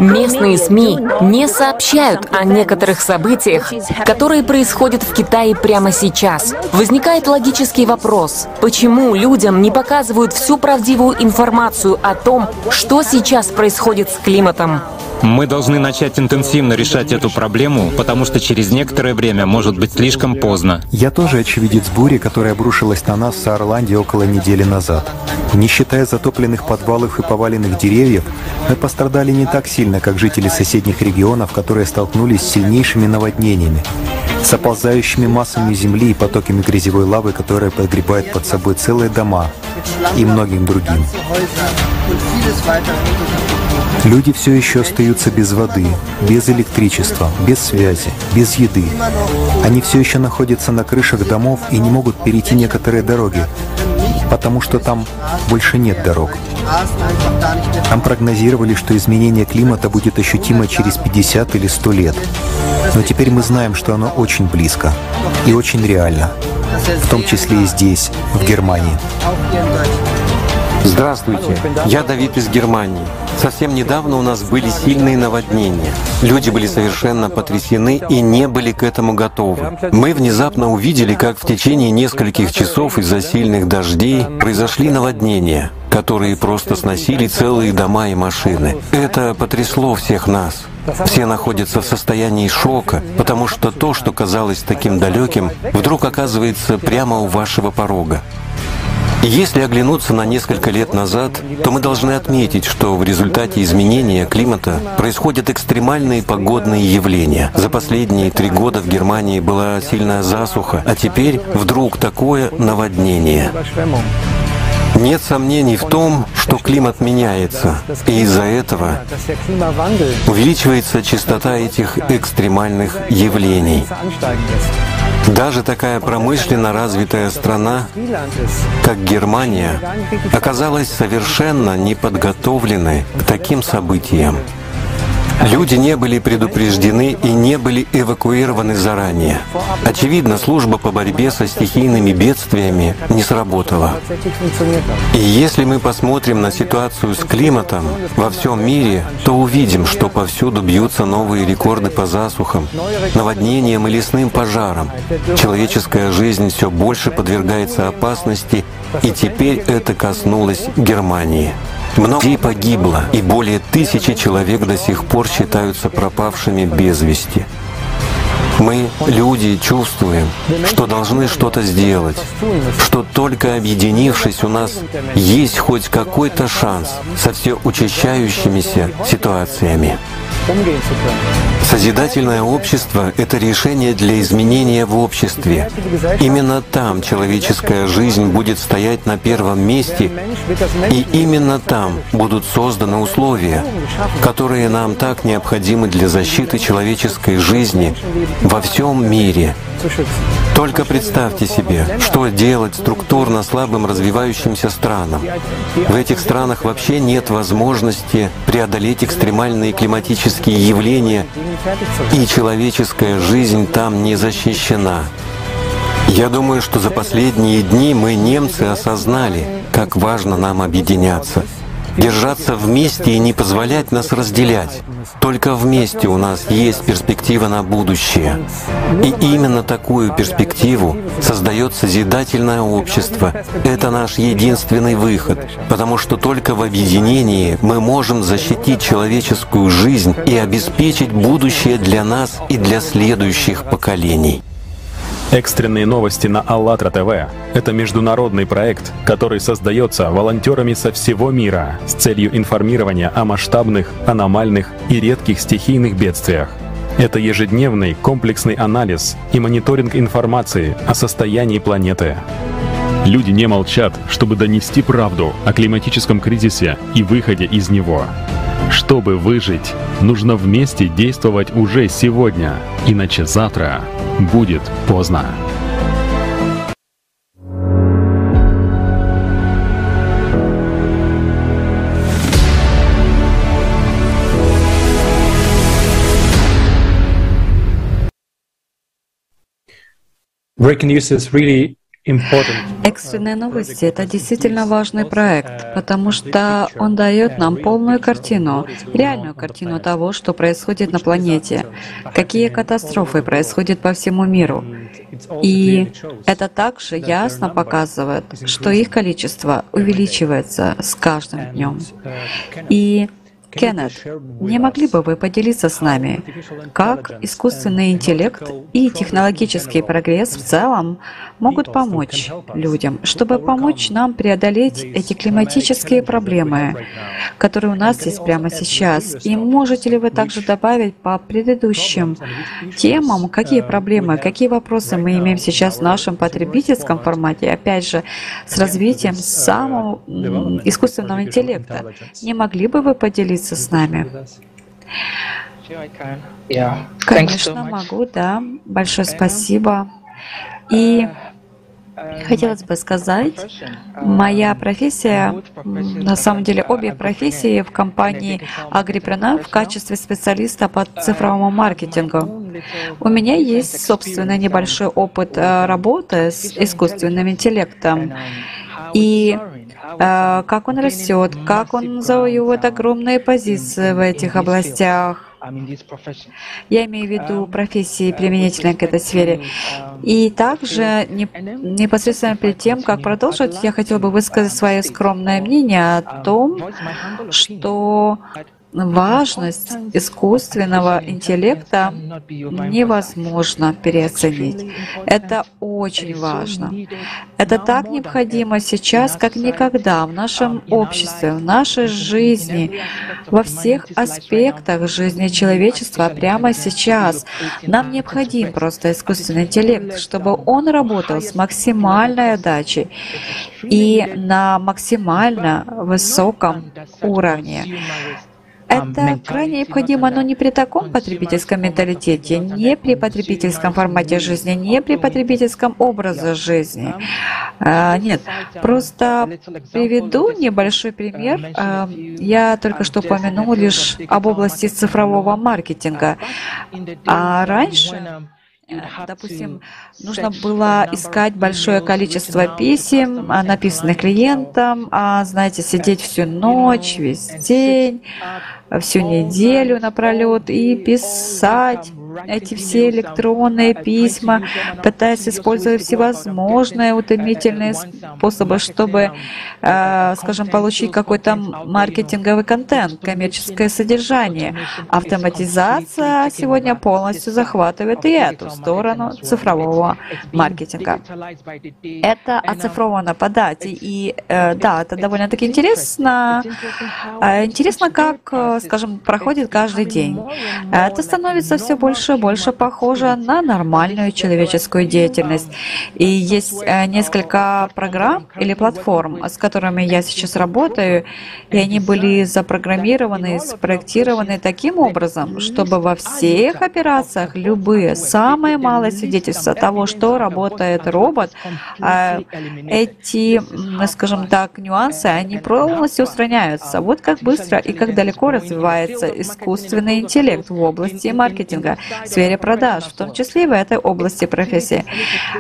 Местные СМИ не сообщают о некоторых событиях, которые происходят в Китае прямо сейчас. Возникает логический вопрос, почему людям не показывают всю правдивую информацию о том, что сейчас происходит с климатом? Мы должны начать интенсивно решать эту проблему, потому что через некоторое время может быть слишком поздно. Я тоже очевидец бури, которая обрушилась на нас в Саарланде около недели назад. Не считая затопленных подвалов и поваленных деревьев, мы пострадали не так сильно, как жители соседних регионов, которые столкнулись с сильнейшими наводнениями, с оползающими массами земли и потоками грязевой лавы, которая подгребает под собой целые дома и многим другим. Люди все еще остаются без воды, без электричества, без связи, без еды. Они все еще находятся на крышах домов и не могут перейти некоторые дороги, потому что там больше нет дорог. Там прогнозировали, что изменение климата будет ощутимо через 50 или 100 лет. Но теперь мы знаем, что оно очень близко и очень реально, в том числе и здесь, в Германии. Здравствуйте, я Давид из Германии. Совсем недавно у нас были сильные наводнения. Люди были совершенно потрясены и не были к этому готовы. Мы внезапно увидели, как в течение нескольких часов из-за сильных дождей произошли наводнения, которые просто сносили целые дома и машины. Это потрясло всех нас. Все находятся в состоянии шока, потому что то, что казалось таким далеким, вдруг оказывается прямо у вашего порога. Если оглянуться на несколько лет назад, то мы должны отметить, что в результате изменения климата происходят экстремальные погодные явления. За последние три года в Германии была сильная засуха, а теперь вдруг такое наводнение. Нет сомнений в том, что климат меняется, и из-за этого увеличивается частота этих экстремальных явлений. Даже такая промышленно развитая страна, как Германия, оказалась совершенно неподготовленной к таким событиям. Люди не были предупреждены и не были эвакуированы заранее. Очевидно, служба по борьбе со стихийными бедствиями не сработала. И если мы посмотрим на ситуацию с климатом во всем мире, то увидим, что повсюду бьются новые рекорды по засухам, наводнениям и лесным пожарам. Человеческая жизнь все больше подвергается опасности, и теперь это коснулось Германии. Много людей погибло, и более тысячи человек до сих пор считаются пропавшими без вести. Мы, люди, чувствуем, что должны что-то сделать, что только объединившись у нас есть хоть какой-то шанс со все учащающимися ситуациями. Созидательное общество — это решение для изменения в обществе. Именно там человеческая жизнь будет стоять на первом месте, и именно там будут созданы условия, которые нам так необходимы для защиты человеческой жизни во всем мире. Только представьте себе, что делать структурно слабым развивающимся странам. В этих странах вообще нет возможности преодолеть экстремальные климатические явления, и человеческая жизнь там не защищена. Я думаю, что за последние дни мы, немцы, осознали, как важно нам объединяться. Держаться вместе и не позволять нас разделять. Только вместе у нас есть перспектива на будущее. И именно такую перспективу создает созидательное общество. Это наш единственный выход, потому что только в объединении мы можем защитить человеческую жизнь и обеспечить будущее для нас и для следующих поколений. Экстренные новости на АЛЛАТРА ТВ – это международный проект, который создается волонтерами со всего мира с целью информирования о масштабных, аномальных и редких стихийных бедствиях. Это ежедневный комплексный анализ и мониторинг информации о состоянии планеты. Люди не молчат, чтобы донести правду о климатическом кризисе и выходе из него. Чтобы выжить, нужно вместе действовать уже сегодня, иначе завтра будет поздно. Breaking news is really Экстренные новости — это действительно важный проект, потому что он дает нам полную картину, реальную картину того, что происходит на планете, какие катастрофы происходят по всему миру. И это также ясно показывает, что их количество увеличивается с каждым днем. И Кеннет, не могли бы вы поделиться с нами, как искусственный интеллект и технологический прогресс в целом могут помочь людям, чтобы помочь нам преодолеть эти климатические проблемы, которые у нас есть прямо сейчас? И можете ли вы также добавить по предыдущим темам, какие проблемы, какие вопросы мы имеем сейчас в нашем потребительском формате, опять же, с развитием самого искусственного интеллекта? Не могли бы вы поделиться поделиться с нами? Конечно, могу, да. Большое спасибо. И Хотелось бы сказать, моя профессия, на самом деле обе профессии в компании Агрипрена в качестве специалиста по цифровому маркетингу. У меня есть собственный небольшой опыт э, работы с искусственным интеллектом. И Э, как он растет, как он завоевывает огромные позиции в этих областях. Я имею в виду профессии, применительные к этой сфере. И также непосредственно перед тем, как продолжить, я хотела бы высказать свое скромное мнение о том, что важность искусственного интеллекта невозможно переоценить. Это очень важно. Это так необходимо сейчас, как никогда в нашем обществе, в нашей жизни, во всех аспектах жизни человечества прямо сейчас. Нам необходим просто искусственный интеллект, чтобы он работал с максимальной отдачей и на максимально высоком уровне. Это крайне необходимо, но не при таком потребительском менталитете, не при потребительском формате жизни, не при потребительском образе жизни. А, нет, просто приведу небольшой пример. А, я только что упомянул лишь об области цифрового маркетинга. А раньше Допустим, нужно было искать большое количество писем, а, написанных клиентам, а, знаете, сидеть всю ночь, весь день, всю неделю напролет и писать эти все электронные письма, пытаясь использовать всевозможные утомительные способы, чтобы, э, скажем, получить какой-то маркетинговый контент, коммерческое содержание. Автоматизация сегодня полностью захватывает и эту сторону цифрового маркетинга. Это оцифровано по дате, и э, да, это довольно-таки интересно. Э, интересно, как, скажем, проходит каждый день. Это становится все больше больше больше похожа на нормальную человеческую деятельность. И есть э, несколько программ или платформ, с которыми я сейчас работаю, и они были запрограммированы, спроектированы таким образом, чтобы во всех операциях любые, самые малые свидетельства того, что работает робот, э, эти, скажем так, нюансы, они полностью устраняются. Вот как быстро и как далеко развивается искусственный интеллект в области маркетинга, сфере продаж, в том числе и в этой области профессии.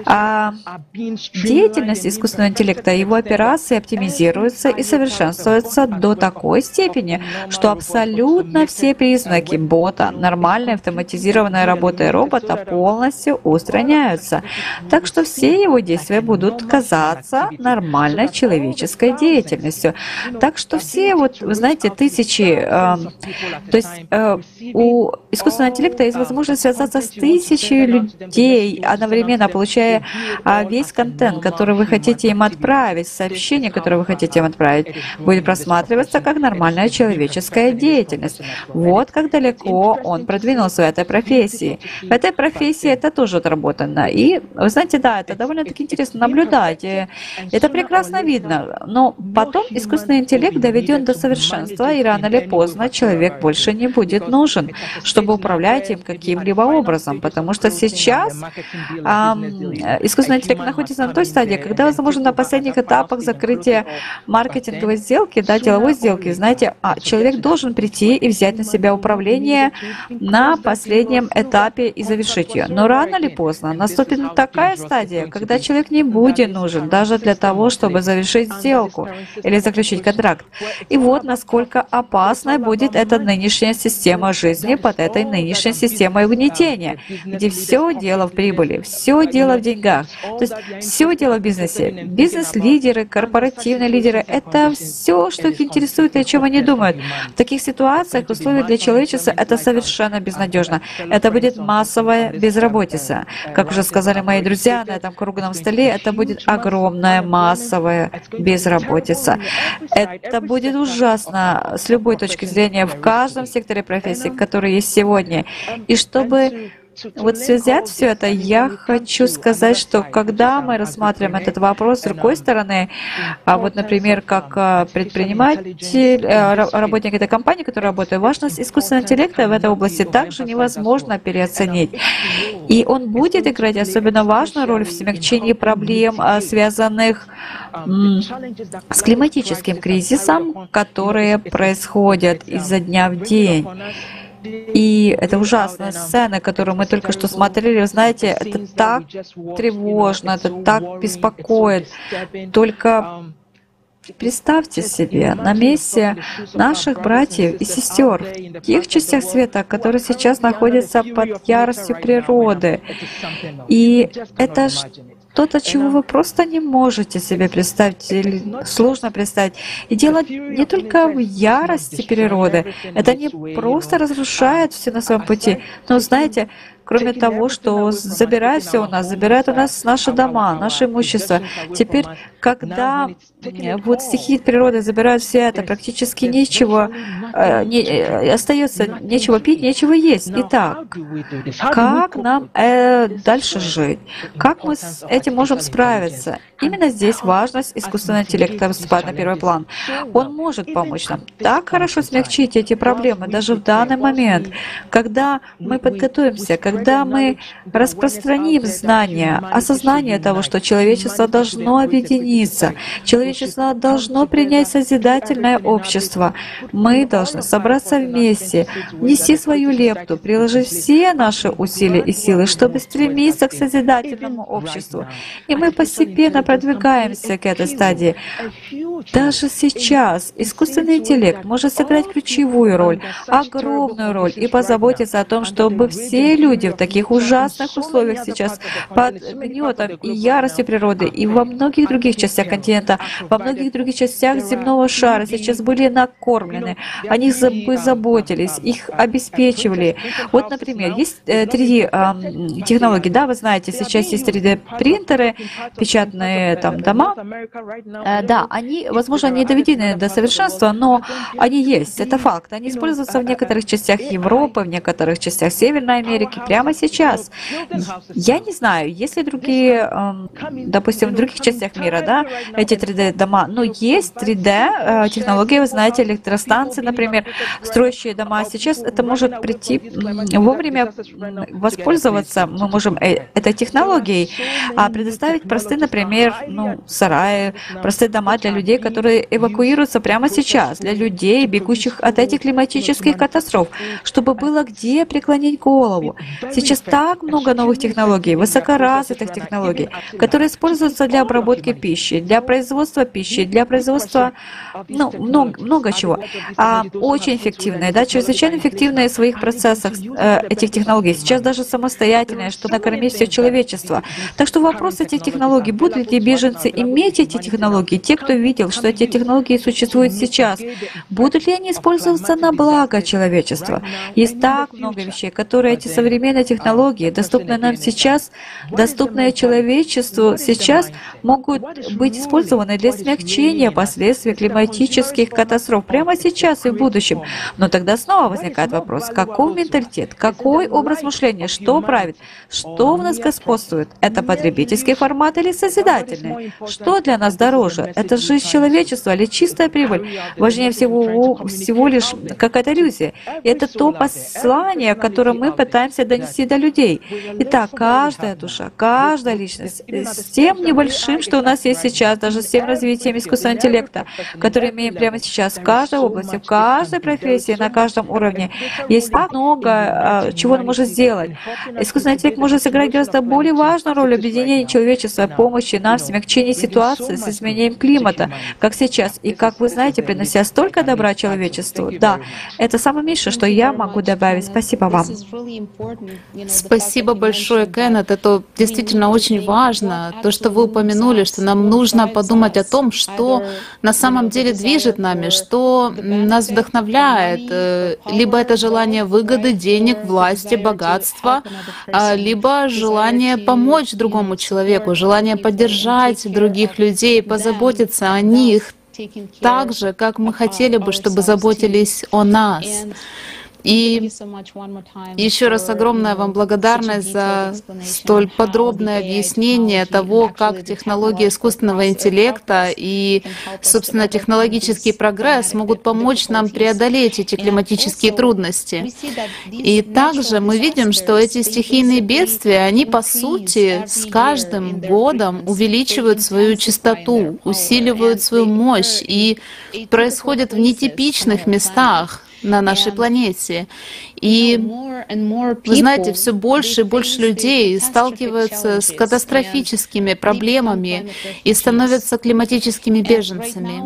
А деятельность искусственного интеллекта, его операции оптимизируются и совершенствуются до такой степени, что абсолютно все признаки бота, нормальной автоматизированной работы робота полностью устраняются. Так что все его действия будут казаться нормальной человеческой деятельностью. Так что все, вот, вы знаете, тысячи, э, то есть э, у искусственного интеллекта есть возможность связаться с тысячей людей, одновременно получая э, весь контент, который вы хотите им отправить, сообщение, которое вы хотите им отправить, будет просматриваться как нормальная человеческая деятельность. Вот как далеко он продвинулся в этой профессии. В этой профессии это тоже отработано. И, вы знаете, да, это довольно-таки интересно наблюдать. Это прекрасно видно. Но потом искусственный интеллект доведен до совершенства, и рано или поздно человек больше не будет нужен, чтобы управлять им каким-либо образом. Потому что сейчас эм, искусственный интеллект находится на той стадии, когда, возможно, на последних этапах закрытия маркетинговой сделки, да, деловой сделки, знаете, а, человек должен прийти и взять на себя управление на последнем этапе и завершить ее. Но рано или поздно наступит такая стадия, когда человек не будет нужен даже для того, чтобы завершить сделку или заключить контракт. И вот насколько опасной будет эта нынешняя система жизни под этой нынешней системой угнетения, где все дело в прибыли, все дело в деньгах, то есть все дело в бизнесе. Бизнес-лидеры, корпоративные лидеры — это все, что их интересует и о чем они думают. В таких ситуациях условия для человечества — это совершенно безнадежно. Это будет массовая безработица. Как уже сказали мои друзья на этом круглом столе, это будет огромная массовая безработица. Это будет ужасно с любой точки зрения в каждом секторе профессии, который есть сегодня. И чтобы вот взять все это, я хочу сказать, что когда мы рассматриваем этот вопрос с другой стороны, а вот, например, как а, предприниматель, э, работник этой компании, который работает, важность искусственного интеллекта в этой области также невозможно переоценить. И он будет играть особенно важную роль в смягчении проблем, а, связанных с климатическим кризисом, которые происходят изо дня в день. И это ужасная сцена, которую мы только что смотрели. Знаете, это так тревожно, это так беспокоит. Только Представьте себе, на месте наших братьев и сестер в тех частях света, которые сейчас находятся под яростью природы. И это что-то, чего вы просто не можете себе представить или сложно представить. И дело не только в ярости природы. Это не просто разрушает все на своем пути, но, знаете, кроме того, что забирает все у нас, забирает у нас наши дома, наше имущество. Теперь, когда вот стихии природы забирают все это, практически ничего э, не, э, остается, нечего пить, нечего есть. Итак, как нам э, дальше жить? Как мы с этим можем справиться? Именно здесь важность искусственного интеллекта выступает на первый план. Он может помочь нам так хорошо смягчить эти проблемы даже в данный момент, когда мы подготовимся, когда мы распространим знания, осознание того, что человечество должно объединиться, человечество должно принять созидательное общество, мы должны собраться вместе, внести свою лепту, приложить все наши усилия и силы, чтобы стремиться к созидательному обществу. И мы постепенно продвигаемся к этой стадии. Даже сейчас искусственный интеллект может сыграть ключевую роль, огромную роль и позаботиться о том, чтобы все люди в таких ужасных условиях сейчас под гнетом и яростью природы и во многих других частях континента, во многих других частях земного шара сейчас были накормлены, о них бы заботились, их обеспечивали. Вот, например, есть 3D э, технологии, да, вы знаете, сейчас есть 3D принтеры, печатные там дома, э, да, они Возможно, они доведены до совершенства, но они есть, это факт. Они используются в некоторых частях Европы, в некоторых частях Северной Америки прямо сейчас. Я не знаю, есть ли другие, эм, допустим, в других частях мира, да, эти 3D-дома, но есть 3D-технологии, э, вы знаете, электростанции, например, строящие дома. Сейчас это может прийти вовремя воспользоваться, мы можем э, этой технологией, а предоставить простые, например, например, ну, сараи, простые дома для людей, которые эвакуируются прямо сейчас, для людей, бегущих от этих климатических катастроф, чтобы было где преклонить голову. Сейчас так много новых технологий, высокоразвитых технологий, которые используются для обработки пищи, для производства пищи, для производства, ну, много, много чего. А, очень эффективные, да, чрезвычайно эффективные в своих процессах э, этих технологий. Сейчас даже самостоятельные, что накормить все человечество. Так что вопрос этих технологий, будут ли беженцы иметь эти технологии, те, кто видел, что эти технологии существуют сейчас, будут ли они использоваться на благо человечества? Есть так много вещей, которые эти современные технологии, доступные нам сейчас, доступные человечеству сейчас, могут быть использованы для смягчения последствий климатических катастроф прямо сейчас и в будущем. Но тогда снова возникает вопрос, какой менталитет, какой образ мышления, что правит, что в нас господствует? Это потребительский формат или созидательный? Что для нас дороже? Это жизнь человечества или чистая прибыль? Важнее всего, всего лишь какая-то иллюзия. И это то послание, которое мы пытаемся донести до людей. Итак, каждая душа, каждая личность, с тем небольшим, что у нас есть сейчас, даже с тем развитием искусственного интеллекта, который имеем прямо сейчас в каждой области, в каждой профессии, на каждом уровне, есть так много, а, чего он может сделать. Искусственный интеллект может сыграть гораздо более важную роль в объединении человечества, помощи нам в смягчении ситуации с изменением климата, как сейчас. И, как вы знаете, принося столько добра человечеству. Да, это самое меньшее, что я могу добавить. Спасибо вам. Спасибо большое, Кеннет. Это действительно очень важно. То, что вы упомянули, что нам нужно подумать о том, что на самом деле движет нами, что нас вдохновляет. Э, либо это желание выгоды, денег, власти, богатства, а, либо желание помочь другому человеку, желание поддержать других людей, позаботиться о них так же, как мы хотели бы, чтобы заботились о нас. И еще раз огромная вам благодарность за столь подробное объяснение того, как технологии искусственного интеллекта и, собственно, технологический прогресс могут помочь нам преодолеть эти климатические трудности. И также мы видим, что эти стихийные бедствия, они, по сути, с каждым годом увеличивают свою частоту, усиливают свою мощь и происходят в нетипичных местах, на нашей планете. И вы знаете, все больше и больше людей сталкиваются с катастрофическими проблемами и становятся климатическими беженцами.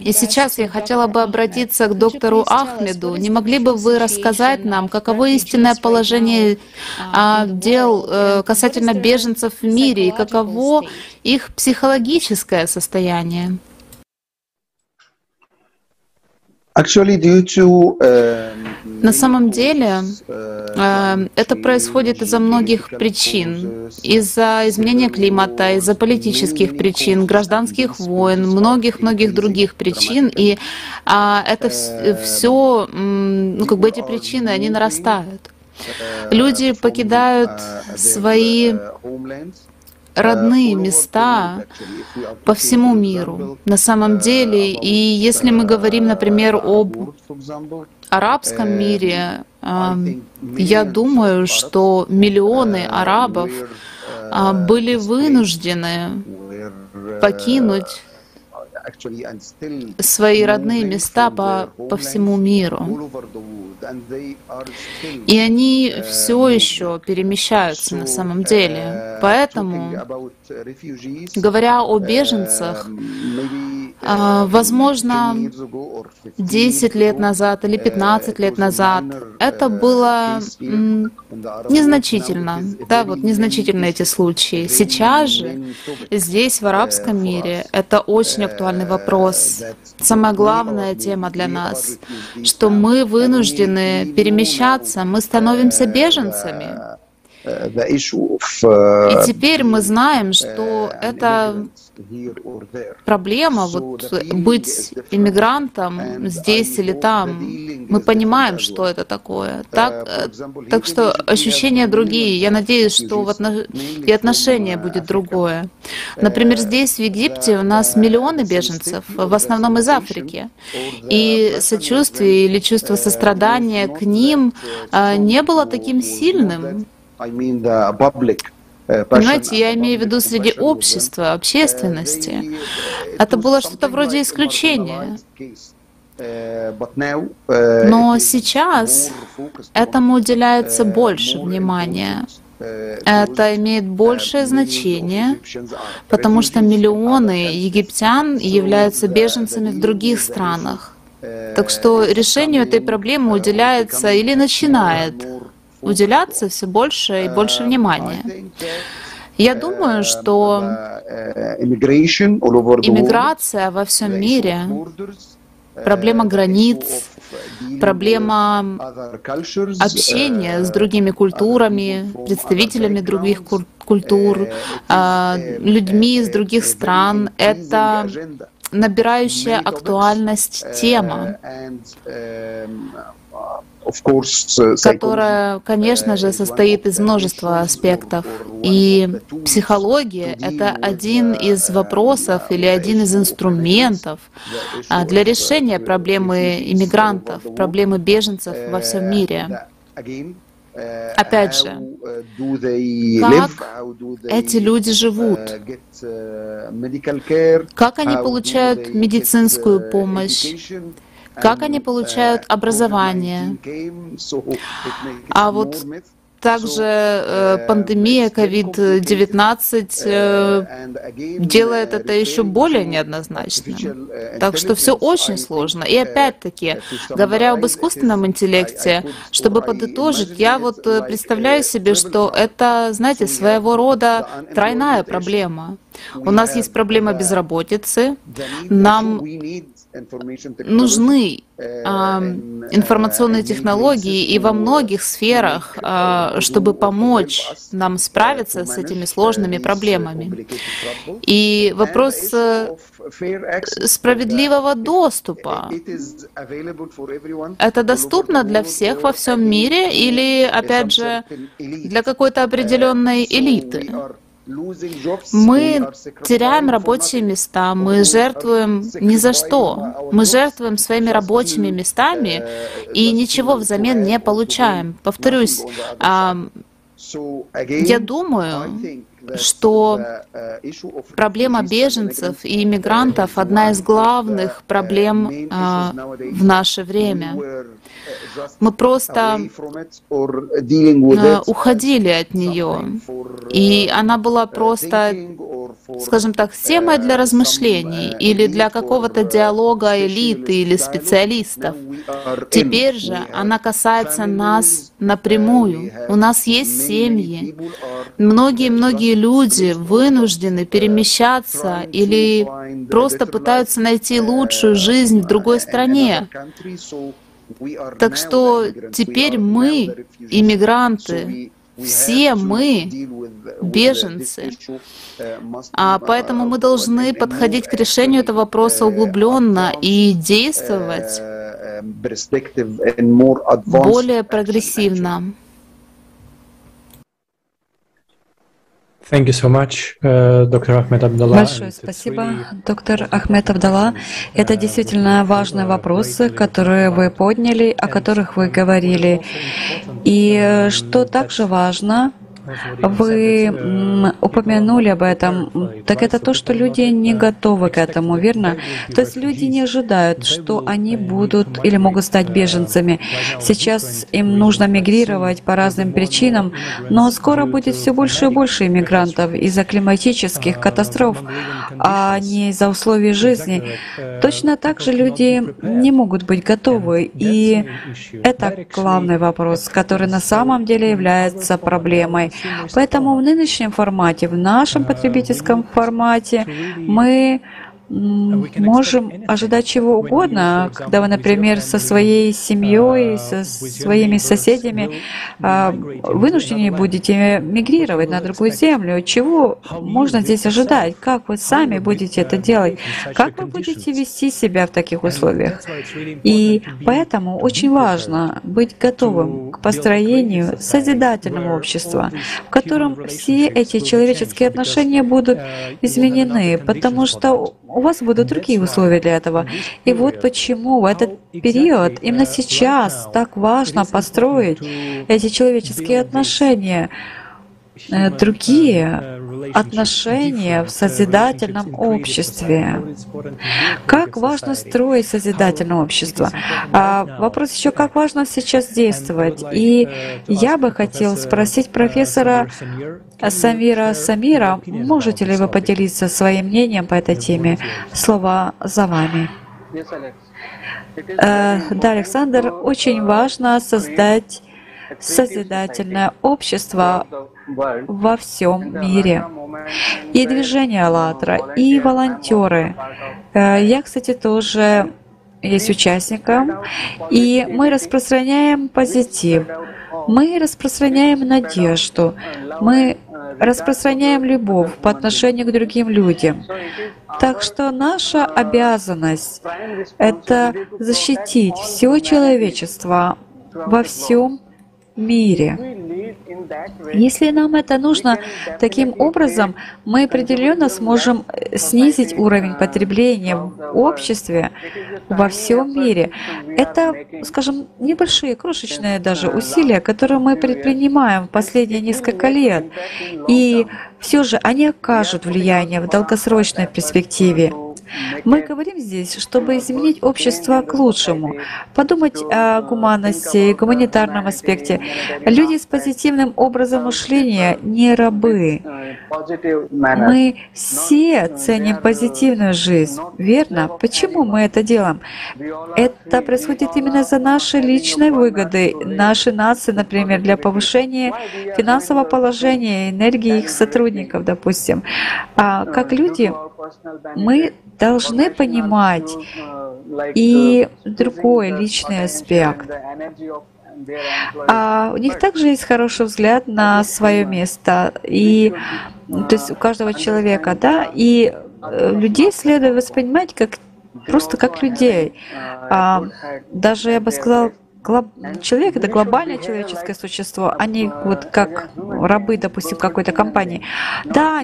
И сейчас я хотела бы обратиться к доктору Ахмеду. Не могли бы вы рассказать нам, каково истинное положение а, дел э, касательно беженцев в мире и каково их психологическое состояние? На самом деле э, это происходит из-за многих причин. Из-за изменения климата, из-за политических причин, гражданских войн, многих-многих других причин. И а, это все, ну как бы эти причины, они нарастают. Люди покидают свои родные места по всему миру на самом деле. И если мы говорим, например, об арабском мире, я думаю, что миллионы арабов а, были вынуждены покинуть свои родные места по, по всему миру. И они все еще перемещаются на самом деле. Поэтому, говоря о беженцах, а, возможно, 10 лет назад или 15 лет назад это было незначительно, да, вот незначительно эти случаи. Сейчас же здесь, в арабском мире, это очень актуальный вопрос. Самая главная тема для нас, что мы вынуждены перемещаться, мы становимся беженцами. И теперь мы знаем, что это проблема вот быть иммигрантом здесь или там. Мы понимаем, что это такое. Так, э, так что ощущения другие. Я надеюсь, что в и отношение будет другое. Например, здесь, в Египте, у нас миллионы беженцев, в основном из Африки. И сочувствие или чувство сострадания к ним э, не было таким сильным. Понимаете, я имею в виду среди общества, общественности. Это было что-то вроде исключения. Но сейчас этому уделяется больше внимания. Это имеет большее значение, потому что миллионы египтян являются беженцами в других странах. Так что решению этой проблемы уделяется или начинает уделяться все больше и больше внимания. Я думаю, что иммиграция во всем мире, проблема границ, проблема общения с другими культурами, представителями других культур, а, людьми из других стран — это набирающая актуальность тема, которая, конечно же, состоит из множества аспектов. И психология — это один из вопросов или один из инструментов а, для решения проблемы иммигрантов, проблемы беженцев во всем мире. Опять же, как эти люди живут, как они получают медицинскую помощь, как они получают образование. А вот также э, пандемия COVID-19 э, делает это еще более неоднозначным. Так что все очень сложно. И опять-таки, говоря об искусственном интеллекте, чтобы подытожить, я вот э, представляю себе, что это, знаете, своего рода тройная проблема. У нас есть проблема безработицы, нам нужны э, информационные технологии и во многих сферах, а, чтобы помочь нам справиться с этими сложными проблемами. И вопрос э, справедливого доступа. Это доступно для всех во всем мире или, опять же, для какой-то определенной элиты? Мы теряем рабочие места, мы жертвуем ни за что. Мы жертвуем своими рабочими местами и ничего взамен не получаем. Повторюсь, я думаю, что проблема беженцев и иммигрантов одна из главных проблем а, в наше время. Мы просто а, уходили от нее, и она была просто скажем так, темой для размышлений или для какого-то диалога элиты или специалистов. Теперь же она касается нас напрямую. У нас есть семьи. Многие-многие люди вынуждены перемещаться или просто пытаются найти лучшую жизнь в другой стране. Так что теперь мы, иммигранты, все мы беженцы. А поэтому мы должны подходить к решению этого вопроса углубленно и действовать более прогрессивно. Thank you so much, uh, доктор Ахмед Абдалла. Большое спасибо, доктор Ахмед Абдалла. Это действительно важные вопросы, которые вы подняли, о которых вы говорили. И что также важно, вы упомянули об этом, так это то, что люди не готовы к этому, верно? То есть люди не ожидают, что они будут или могут стать беженцами. Сейчас им нужно мигрировать по разным причинам, но скоро будет все больше и больше иммигрантов из-за климатических катастроф, а не из-за условий жизни. Точно так же люди не могут быть готовы, и это главный вопрос, который на самом деле является проблемой. Поэтому в нынешнем формате, в нашем потребительском формате мы можем ожидать чего угодно, когда вы, например, со своей семьей, со своими соседями а, вынуждены будете мигрировать на другую землю. Чего можно здесь ожидать? Как вы сами будете это делать? Как вы будете вести себя в таких условиях? И поэтому очень важно быть готовым к построению созидательного общества, в котором все эти человеческие отношения будут изменены, потому что у вас будут другие условия для этого. И вот почему в этот период, именно сейчас, так важно построить эти человеческие отношения. Э, другие отношения в созидательном обществе. Как важно строить созидательное общество? А вопрос еще, как важно сейчас действовать? И я бы хотел спросить профессора Самира Самира, можете ли вы поделиться своим мнением по этой теме? Слово за вами. Э, да, Александр, очень важно создать созидательное общество во всем мире. И движение «АЛЛАТРА», и волонтеры. Э, я, кстати, тоже есть участником, и мы распространяем позитив, мы распространяем надежду, мы распространяем любовь по отношению к другим людям. Так что наша обязанность — это защитить все человечество во всем мире. Если нам это нужно таким образом, мы определенно сможем э, снизить уровень потребления в обществе во всем мире. Это, скажем, небольшие, крошечные даже усилия, которые мы предпринимаем в последние несколько лет. И все же они окажут влияние в долгосрочной перспективе. Мы говорим здесь, чтобы изменить общество к лучшему, подумать о гуманности, гуманитарном аспекте. Люди с позитивным образом мышления не рабы. Мы все ценим позитивную жизнь, верно? Почему мы это делаем? Это происходит именно за наши личные выгоды, нашей нации, например, для повышения финансового положения, энергии их сотрудников, допустим. А как люди, мы должны понимать и другой личный аспект. А у них также есть хороший взгляд на свое место, и то есть у каждого человека, да, и э, людей следует воспринимать как просто как людей. А, даже я бы сказала, глоб... человек — это глобальное человеческое существо, а не вот как рабы, допустим, какой-то компании. Да,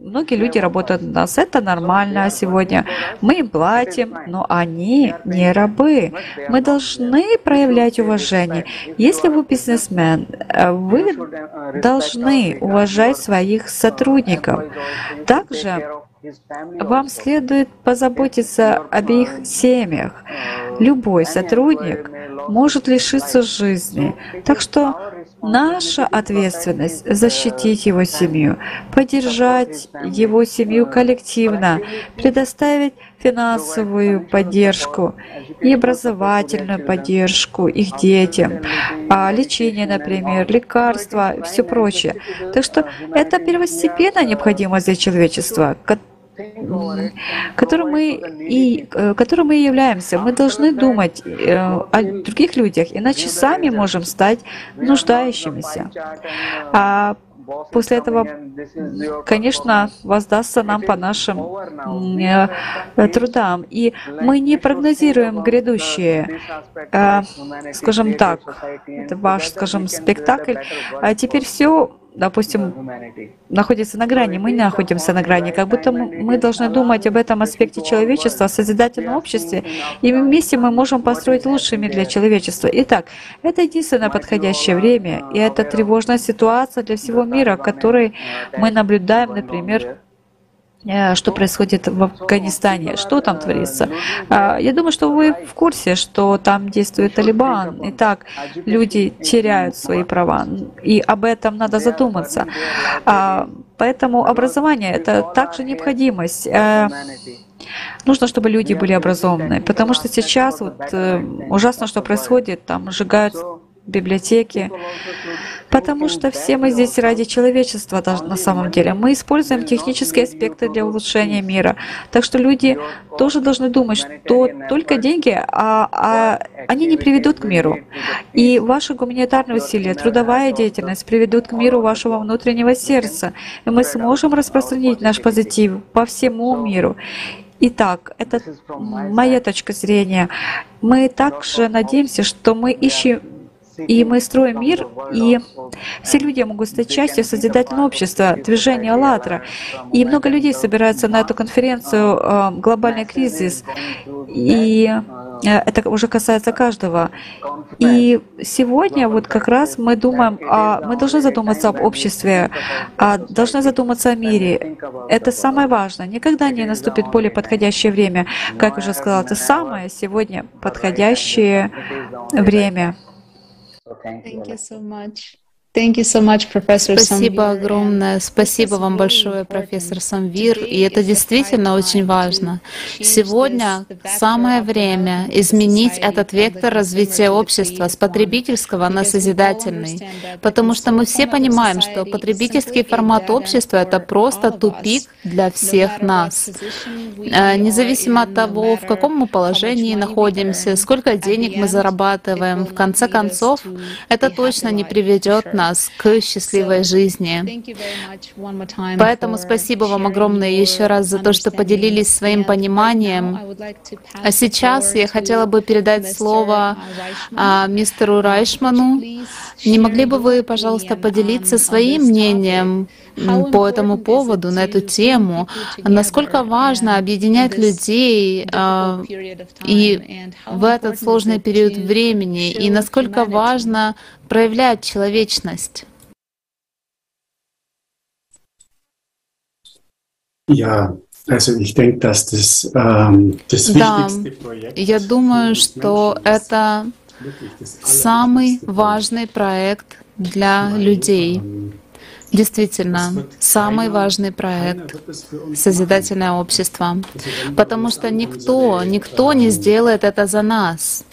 многие люди работают на нас, это нормально сегодня. Мы им платим, но они не рабы. Мы должны проявлять уважение. Если вы бизнесмен, вы должны уважать своих сотрудников. Также вам следует позаботиться об их семьях. Любой сотрудник может лишиться жизни. Так что наша ответственность — защитить его семью, поддержать его семью коллективно, предоставить финансовую поддержку и образовательную поддержку их детям, а лечение, например, лекарства, все прочее. Так что это первостепенная необходимость для человечества, которым мы и э, которым мы являемся. Мы должны думать э, о других людях, иначе сами можем стать нуждающимися. А после этого, конечно, воздастся нам по нашим э, трудам. И мы не прогнозируем грядущее. Скажем так, это ваш, скажем, спектакль. А теперь все допустим, находится на грани, мы находимся на грани, как будто мы должны думать об этом аспекте человечества, о созидательном обществе, и вместе мы можем построить лучший мир для человечества. Итак, это единственное подходящее время, и это тревожная ситуация для всего мира, которой мы наблюдаем, например, что происходит в Афганистане, что там творится. А, я думаю, что вы в курсе, что там действует Талибан. Итак, люди теряют свои права, и об этом надо задуматься. А, поэтому образование — это также необходимость. Э, нужно, чтобы люди были образованные, потому что сейчас вот э, ужасно, что происходит, там сжигают библиотеки, потому что все мы здесь ради человечества на самом деле. Мы используем технические аспекты для улучшения мира. Так что люди тоже должны думать, что только деньги, а, а они не приведут к миру. И ваши гуманитарные усилия, трудовая деятельность приведут к миру вашего внутреннего сердца. И мы сможем распространить наш позитив по всему миру. Итак, это моя точка зрения. Мы также надеемся, что мы ищем и мы строим мир, и все люди могут стать частью созидательного общества, движения «АЛЛАТРА». И много людей собираются на эту конференцию э, «Глобальный кризис», и э, это уже касается каждого. И сегодня вот как раз мы думаем, а мы должны задуматься об обществе, должны задуматься о мире. Это самое важное. Никогда не наступит более подходящее время. Как уже сказала, это самое сегодня подходящее время. So thank, thank you. Thank you so much. Спасибо огромное. Спасибо вам большое, профессор Самвир. И это действительно очень важно. Сегодня самое время изменить этот вектор развития общества с потребительского на созидательный. Потому что мы все понимаем, что потребительский формат общества — это просто тупик для всех нас. Э, независимо от того, в каком мы положении находимся, сколько денег мы зарабатываем, в конце концов, это точно не приведет нас к счастливой жизни. Поэтому спасибо вам огромное еще раз за то, что поделились своим пониманием. А сейчас я хотела бы передать слово а, мистеру Райшману. Не могли бы вы, пожалуйста, поделиться своим мнением по этому поводу, на эту тему, насколько важно объединять людей а, и в этот сложный период времени, и насколько важно проявлять человечность. Das да, я думаю, что это самый важный проект для людей. Действительно, самый важный проект — созидательное общество. Потому что никто, никто не сделает это за нас.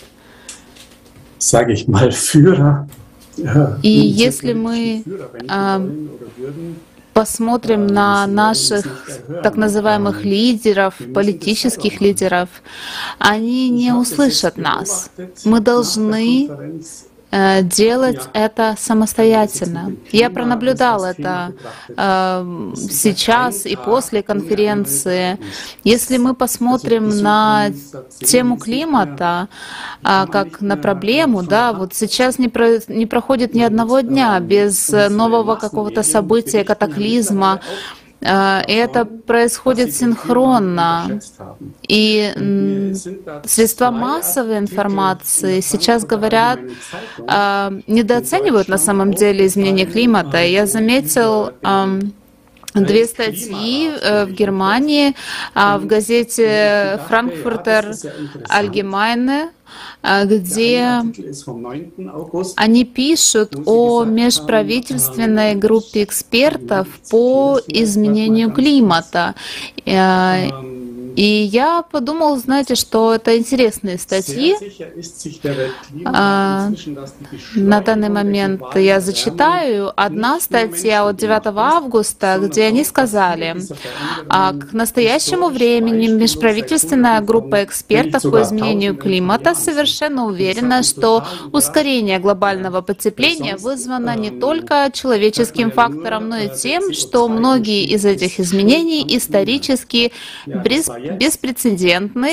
И если мы а, посмотрим на наших так называемых лидеров, политических лидеров, они не услышат нас. Мы должны делать это самостоятельно. Я пронаблюдал это э, сейчас и после конференции. Если мы посмотрим на тему климата э, как на проблему, да, вот сейчас не, про, не проходит ни одного дня без нового какого-то события, катаклизма, Э, это происходит синхронно. И средства массовой информации сейчас говорят, э, недооценивают на самом деле изменение климата. Я заметил две статьи э, в Германии а, в газете «Франкфуртер Allgemeine», а, где они пишут о межправительственной группе экспертов по изменению климата. И я подумал, знаете, что это интересные статьи. А, на данный момент я зачитаю. Одна статья от 9 августа, где они сказали, а к настоящему времени межправительственная группа экспертов по изменению климата совершенно уверена, что ускорение глобального потепления вызвано не только человеческим фактором, но и тем, что многие из этих изменений исторически беспрецедентны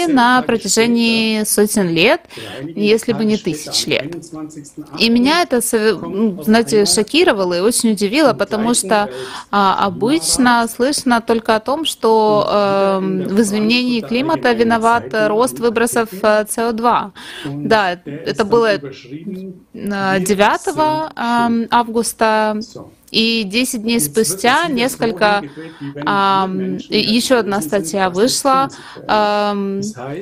на протяжении сотен лет, если бы не тысяч лет. И меня это, ну, знаете, шокировало и очень удивило, потому что а, обычно слышно только о том, что э, в изменении климата виноват рост выбросов э, СО2. Да, это было 9 э, августа и 10 дней спустя несколько, а, еще одна статья вышла а,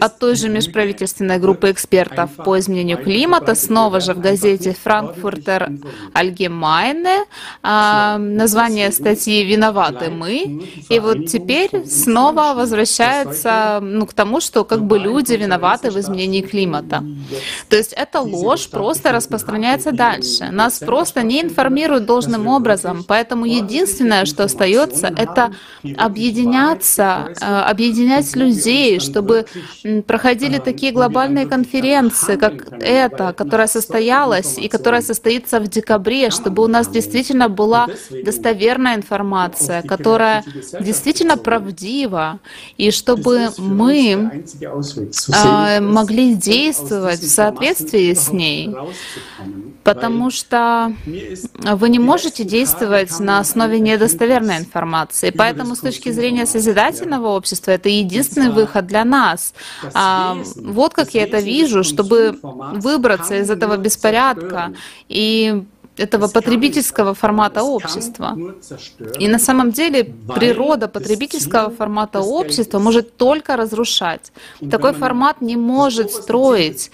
от той же межправительственной группы экспертов по изменению климата, снова же в газете «Франкфуртер Allgemeine». А, название статьи «Виноваты мы». И вот теперь снова возвращается ну, к тому, что как бы люди виноваты в изменении климата. То есть эта ложь просто распространяется дальше. Нас просто не информируют должным образом образом. Поэтому единственное, что остается, это объединяться, э, объединять людей, чтобы проходили такие глобальные конференции, как эта, которая состоялась и которая состоится в декабре, чтобы у нас действительно была достоверная информация, которая действительно правдива, и чтобы мы э, могли действовать в соответствии с ней. Потому что вы не можете действовать на основе недостоверной информации. Поэтому с точки зрения созидательного общества это единственный выход для нас. А, вот как я это вижу, чтобы выбраться из этого беспорядка и этого потребительского формата общества. И на самом деле природа потребительского формата общества может только разрушать. Такой формат не может строить.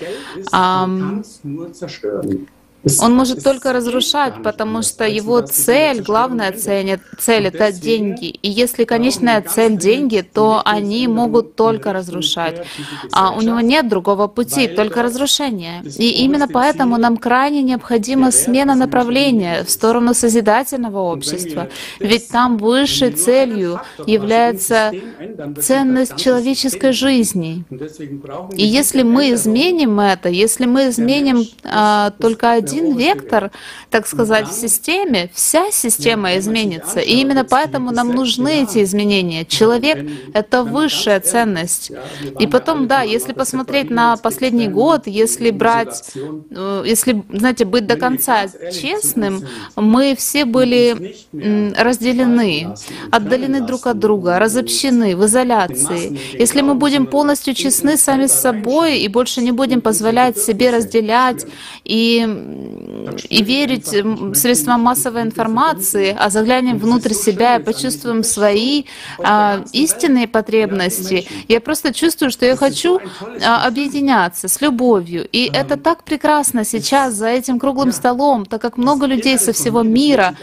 Он может только разрушать, потому что его цель, главная цель, цель — это деньги. И если конечная цель — деньги, то они могут только разрушать. А у него нет другого пути, только разрушение. И именно поэтому нам крайне необходима смена направления в сторону созидательного общества. Ведь там высшей целью является ценность человеческой жизни. И если мы изменим это, если мы изменим а, только один один вектор, так сказать, в системе, вся система изменится. И именно поэтому нам нужны эти изменения. Человек — это высшая ценность. И потом, да, если посмотреть на последний год, если брать, э, если, знаете, быть до конца честным, мы все были разделены, отдалены друг от друга, разобщены, в изоляции. Если мы будем полностью честны сами с собой и больше не будем позволять себе разделять и и верить средствам массовой информации, а заглянем внутрь себя и почувствуем свои а, истинные потребности. Я просто чувствую, что я хочу а, объединяться с любовью. И это так прекрасно сейчас за этим круглым столом, так как много людей со всего мира.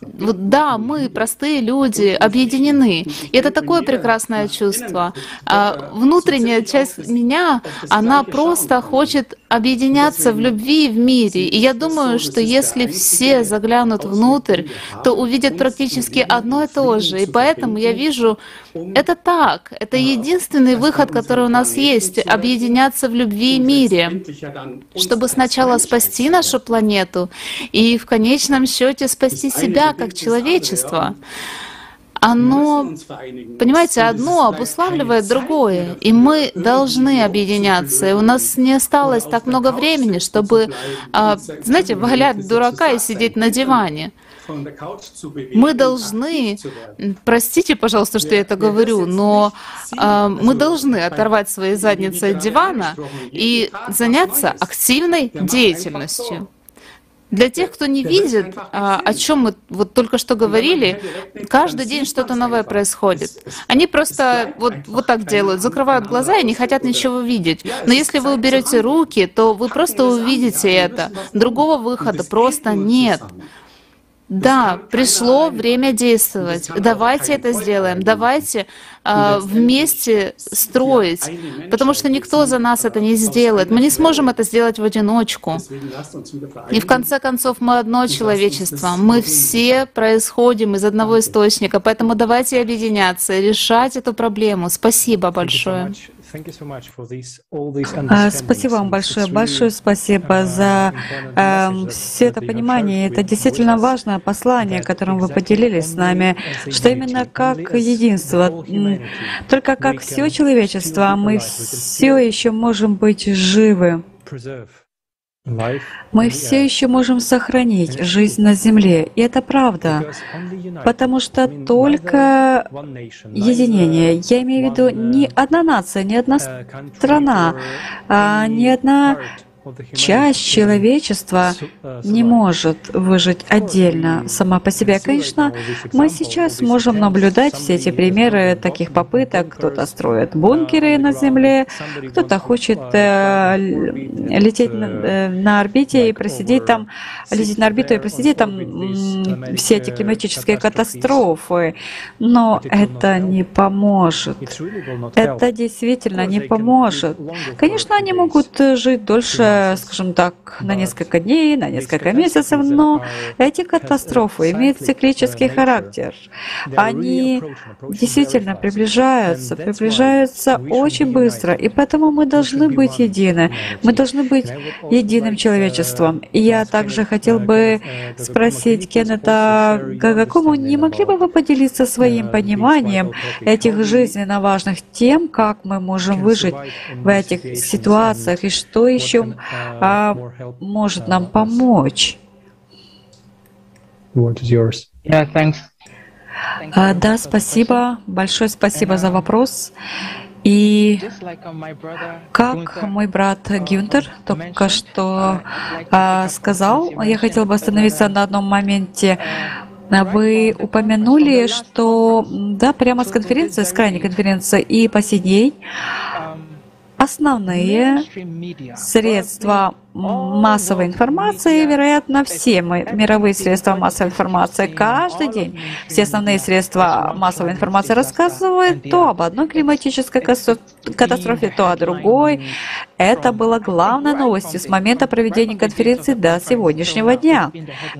Вот, да, мы, простые люди, объединены. И это такое прекрасное чувство. А, внутренняя часть меня, она просто хочет объединяться в любви и в мире. И я думаю, что если все заглянут внутрь, то увидят практически одно и то же. И поэтому я вижу, это так. Это единственный выход, который у нас есть — объединяться в любви и мире, чтобы сначала спасти нашу планету и в конечном счете спасти себя как человечество оно, понимаете, одно обуславливает другое, и мы должны объединяться. И у нас не осталось так много времени, чтобы, а, знаете, валять дурака и сидеть на диване. Мы должны, простите, пожалуйста, что я это говорю, но э, мы должны оторвать свои задницы от дивана и заняться активной деятельностью. Для тех, кто не видит, а, о чем мы вот только что говорили, каждый день что-то новое происходит. Они просто вот, вот так делают, закрывают глаза и не хотят ничего видеть. Но если вы уберете руки, то вы просто увидите это. Другого выхода просто нет. Да, пришло время действовать. Давайте это сделаем. Давайте э, вместе строить, потому что никто за нас это не сделает. Мы не сможем это сделать в одиночку. И в конце концов мы одно человечество. Мы все происходим из одного источника, поэтому давайте объединяться и решать эту проблему. Спасибо большое. А, спасибо вам большое. Большое спасибо за э, все это понимание. Это действительно важное послание, которым вы поделились с нами, что именно как единство, только как все человечество, мы все еще можем быть живы. Мы все еще можем сохранить жизнь на Земле, и это правда, потому что только единение, я имею в виду не одна нация, не одна страна, а не одна часть человечества не может выжить отдельно сама по себе. Конечно, мы сейчас можем наблюдать все эти примеры таких попыток. Кто-то строит бункеры на Земле, кто-то хочет э, лететь на, э, на орбите и просидеть там, лететь на орбиту и просидеть там э, все эти климатические катастрофы. Но это не поможет. Это действительно не поможет. Конечно, они могут жить дольше э, скажем так, на несколько дней, на несколько месяцев, но эти катастрофы имеют циклический характер. Они действительно приближаются, приближаются очень быстро, и поэтому мы должны быть едины. Мы должны быть единым человечеством. И я также хотел бы спросить Кеннета Гагакому, не могли бы вы поделиться своим пониманием этих жизненно важных тем, как мы можем выжить в этих ситуациях и что еще а, может нам помочь? Yeah, thanks. А, да, спасибо. Большое спасибо за вопрос. И как мой брат Гюнтер только что а, сказал, я хотел бы остановиться на одном моменте. Вы упомянули, что да, прямо с конференции, с крайней конференции и по сей день основные средства массовой информации, вероятно, все мы, мировые средства массовой информации, каждый день. все основные средства массовой информации рассказывают то об одной климатической катастрофе, то о другой. Это было главной новостью с момента проведения конференции до сегодняшнего дня.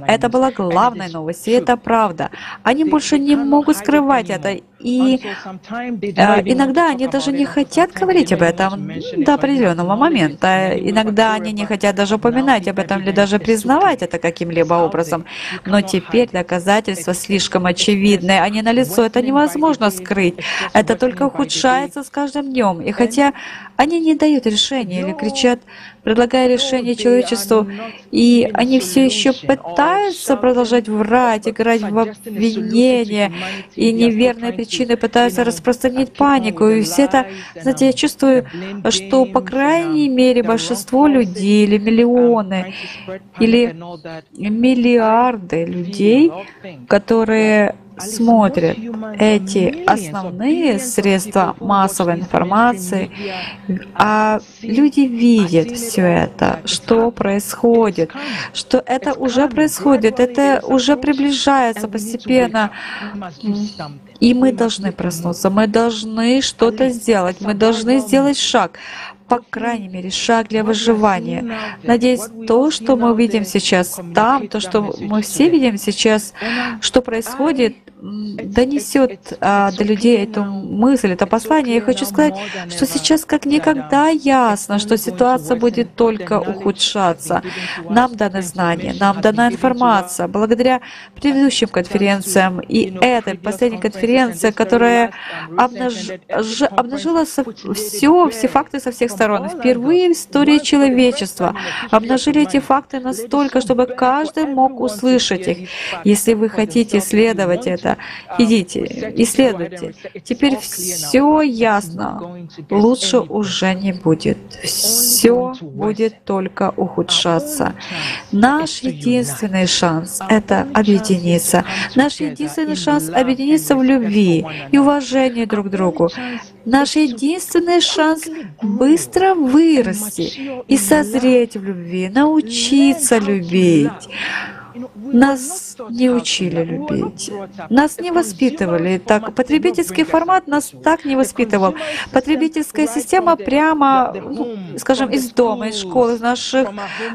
Это была главной новостью, и это правда. Они больше не могут скрывать это, и э, иногда они даже не хотят говорить об этом до определенного момента. Иногда они не хотят хотят даже упоминать об этом или даже признавать это каким-либо образом. Но теперь доказательства слишком очевидны, они налицо, это невозможно скрыть. Это только ухудшается с каждым днем. И хотя они не дают решения или кричат, предлагая решение человечеству, и они все еще пытаются продолжать врать, играть в обвинения, и неверные причины пытаются распространить панику. И все это, знаете, я чувствую, что, по крайней мере, большинство людей или миллионы, или миллиарды людей, которые смотрят эти основные средства массовой информации, а люди видят все это, что происходит, что это уже происходит, это уже приближается постепенно. И мы должны проснуться, мы должны что-то сделать, мы должны сделать шаг по крайней мере, шаг для выживания. Надеюсь, то, что мы видим сейчас там, то, что мы все видим сейчас, что происходит, донесет а, до людей эту мысль, это послание. Я хочу сказать, что сейчас как никогда ясно, что ситуация будет только ухудшаться. Нам даны знания, нам дана информация. Благодаря предыдущим конференциям и этой последней конференции, которая обнаж... обнажила все, все факты со всех сторон. Впервые в истории человечества обнажили эти факты настолько, чтобы каждый мог услышать их. Если вы хотите исследовать это, идите, исследуйте. Теперь все ясно. Лучше уже не будет. Все будет только ухудшаться. Наш единственный шанс — это объединиться. Наш единственный шанс — объединиться в любви и уважении друг к другу. Наш единственный шанс — быстро вырасти и созреть в любви, научиться любить. Нас не учили любить. Нас не воспитывали так. Потребительский формат нас так не воспитывал. Потребительская система прямо, ну, скажем, из дома, из школы, из наших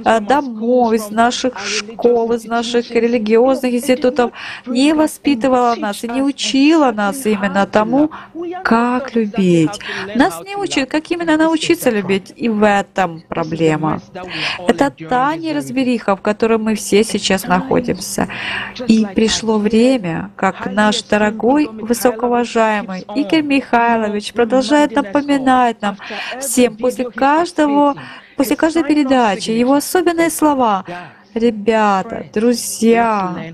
э, домов, из наших школ, из наших религиозных институтов не воспитывала нас и не учила нас именно тому, как любить. Нас не учат, как именно научиться любить, и в этом проблема. Это та неразбериха, в которой мы все сейчас находимся. И пришло время, как наш дорогой, высокоуважаемый Игорь Михайлович продолжает напоминать нам всем после каждого после каждой передачи его особенные слова Ребята, друзья,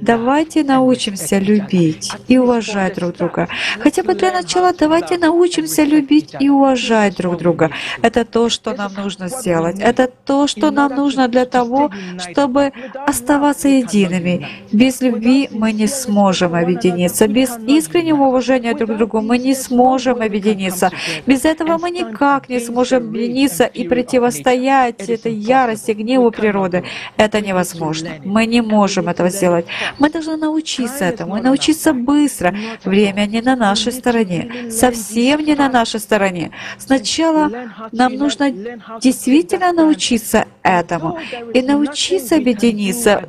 давайте научимся любить и уважать друг друга. Хотя бы для начала давайте научимся любить и уважать друг друга. Это то, что нам нужно сделать. Это то, что нам нужно для того, чтобы оставаться едиными. Без любви мы не сможем объединиться. Без искреннего уважения друг к другу мы не сможем объединиться. Без этого мы никак не сможем объединиться и противостоять этой ярости, гневу природы. Это невозможно. Мы не можем этого сделать. Мы должны научиться этому и научиться быстро. Время не на нашей стороне, совсем не на нашей стороне. Сначала нам нужно действительно научиться этому и научиться объединиться,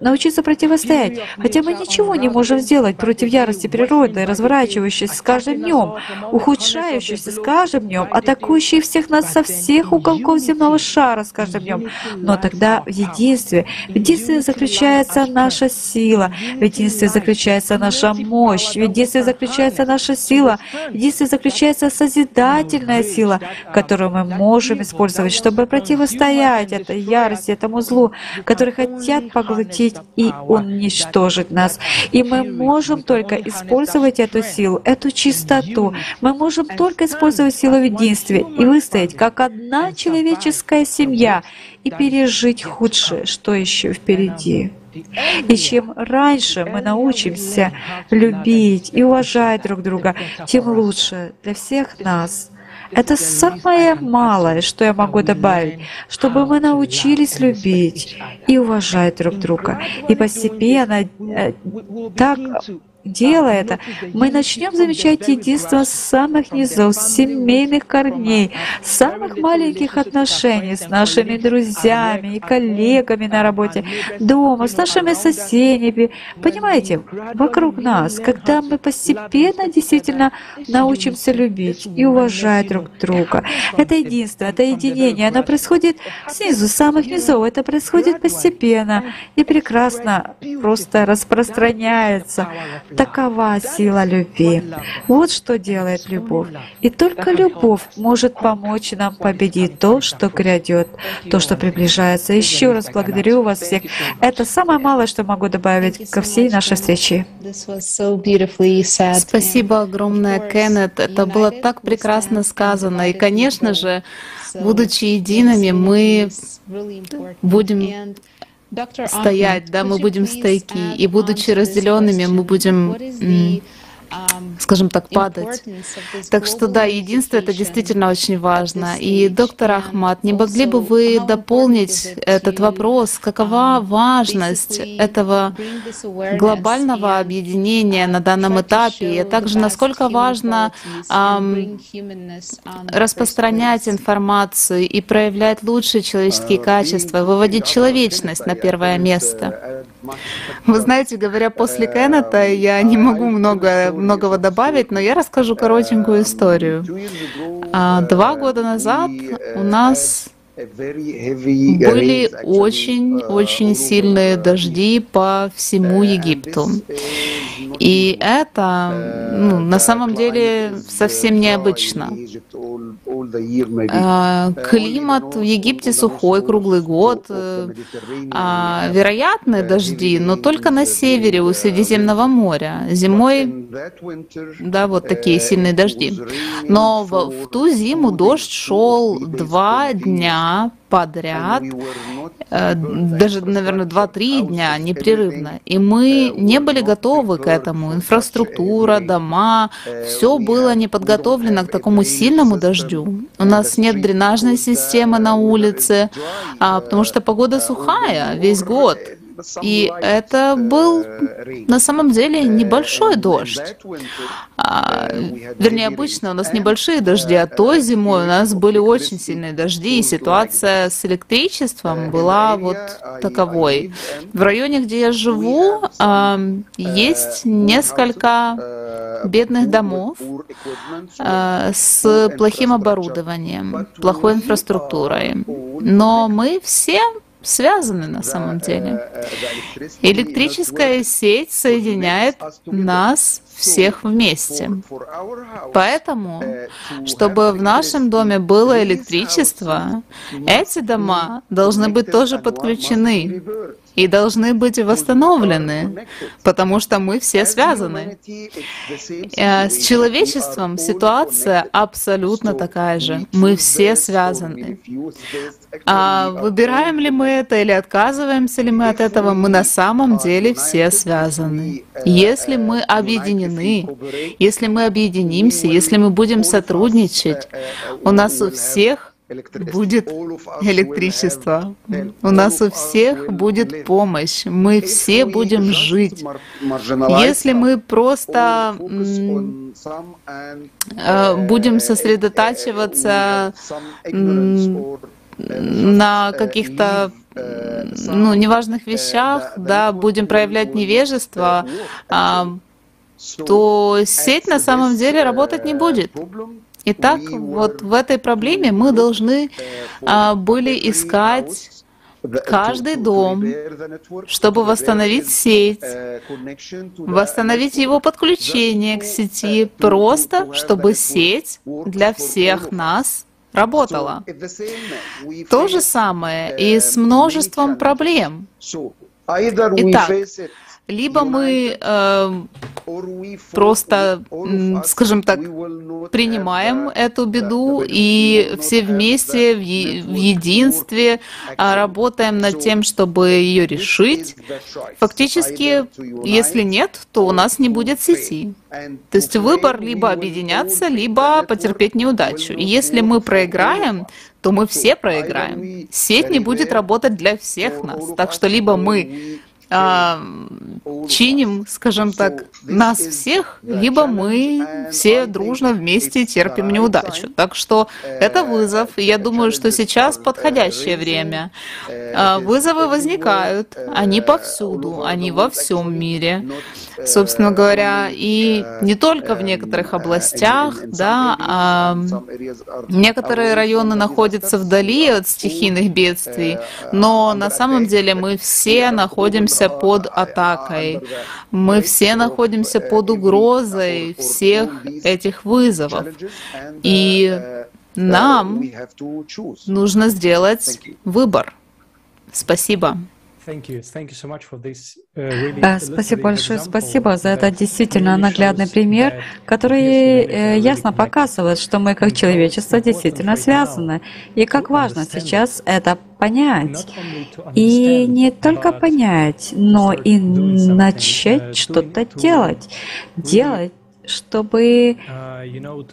научиться противостоять. Хотя мы ничего не можем сделать против ярости природы, разворачивающейся с каждым днем, ухудшающейся с каждым днем, атакующей всех нас со всех уголков земного шара с каждым днем. Но тогда в единстве, в единстве заключается наша сила, в единстве заключается наша мощь, в единстве заключается наша сила, в единстве заключается созидательная сила, которую мы можем использовать, чтобы противостоять этой ярости, этому злу, который хотят поглотить и уничтожить нас. И мы можем только использовать эту силу, эту чистоту. Мы можем только использовать силу в единстве и выстоять как одна человеческая семья и пережить худшее, что еще впереди. И чем раньше мы научимся любить и уважать друг друга, тем лучше для всех нас. Это самое малое, что я могу добавить, чтобы мы научились любить и уважать друг друга. И постепенно э, так делая это, мы начнем замечать единство с самых низов, с семейных корней, самых маленьких отношений с нашими друзьями и коллегами на работе, дома, с нашими соседями. Понимаете, вокруг нас, когда мы постепенно действительно научимся любить и уважать друг друга. Это единство, это единение, оно происходит снизу, с самых низов, это происходит постепенно и прекрасно просто распространяется. Такова сила любви. Вот что делает любовь. И только любовь может помочь нам победить то, что грядет, то, что приближается. Еще раз благодарю вас всех. Это самое малое, что могу добавить ко всей нашей встрече. Спасибо огромное, Кеннет. Это было так прекрасно сказано. И, конечно же, будучи едиными, мы будем стоять, да, мы будем стойки, и будучи разделенными, мы будем скажем так, падать. Так что да, единство это действительно очень важно. И доктор Ахмат, не могли бы вы дополнить этот вопрос, какова важность этого глобального объединения на данном этапе, и также насколько важно эм, распространять информацию и проявлять лучшие человеческие качества, выводить человечность на первое место. Вы знаете, говоря после Кеннета, я не могу много, многого добавить, но я расскажу коротенькую историю. А, два года назад у нас были очень-очень сильные дожди по всему Египту. И это ну, на самом деле совсем необычно. А, климат в Египте сухой круглый год, э, а, вероятны дожди, но только на севере у Средиземного моря. Зимой, да, вот такие сильные дожди. Но в, в ту зиму дождь шел два дня подряд, э, даже, наверное, 2-3 дня непрерывно. И мы не были готовы к этому. Инфраструктура, дома, все было не подготовлено к такому сильному дождю. У нас нет дренажной системы на улице, а, потому что погода сухая весь год. И это был на самом деле небольшой дождь. А, вернее, обычно у нас небольшие дожди, а то зимой у нас были очень сильные дожди, и ситуация с электричеством была вот таковой. В районе, где я живу, а, есть несколько бедных домов а, с плохим оборудованием, плохой инфраструктурой. Но мы все связаны на самом деле. Электрическая сеть соединяет нас всех вместе. Поэтому, чтобы в нашем доме было электричество, эти дома должны быть тоже подключены и должны быть восстановлены, потому что мы все связаны. Э, с человечеством ситуация абсолютно такая же. Мы все связаны. А выбираем ли мы это или отказываемся ли мы от этого, мы на самом деле все связаны. Если мы объединены, если мы объединимся, если мы будем сотрудничать, у нас у всех будет электричество. У нас у всех будет помощь. Мы все будем жить. Если мы просто э, будем сосредотачиваться на каких-то ну, неважных вещах, да, будем проявлять невежество, а, то сеть на самом деле работать не будет. Итак, вот в этой проблеме мы должны а, были искать каждый дом, чтобы восстановить сеть, восстановить его подключение к сети, просто чтобы сеть для всех нас работала. То же самое и с множеством проблем. Итак, либо мы э, просто, скажем так, принимаем эту беду и все вместе в, в единстве а, работаем над тем, чтобы ее решить. Фактически, если нет, то у нас не будет сети. То есть выбор либо объединяться, либо потерпеть неудачу. И если мы проиграем, то мы все проиграем. Сеть не будет работать для всех нас. Так что либо мы а, чиним, скажем так, нас всех, либо мы все дружно вместе терпим неудачу. Так что это вызов, и я думаю, что сейчас подходящее время. А, вызовы возникают, они повсюду, они во всем мире собственно говоря, и не только в некоторых областях, да, а некоторые районы находятся вдали от стихийных бедствий, но на самом деле мы все находимся под атакой, мы все находимся под угрозой всех этих вызовов. И нам нужно сделать выбор. Спасибо. Uh, спасибо большое, спасибо за этот действительно наглядный пример, который ясно показывает, что мы как человечество действительно связаны, и как важно сейчас это понять. И не только понять, но и начать что-то делать. Делать чтобы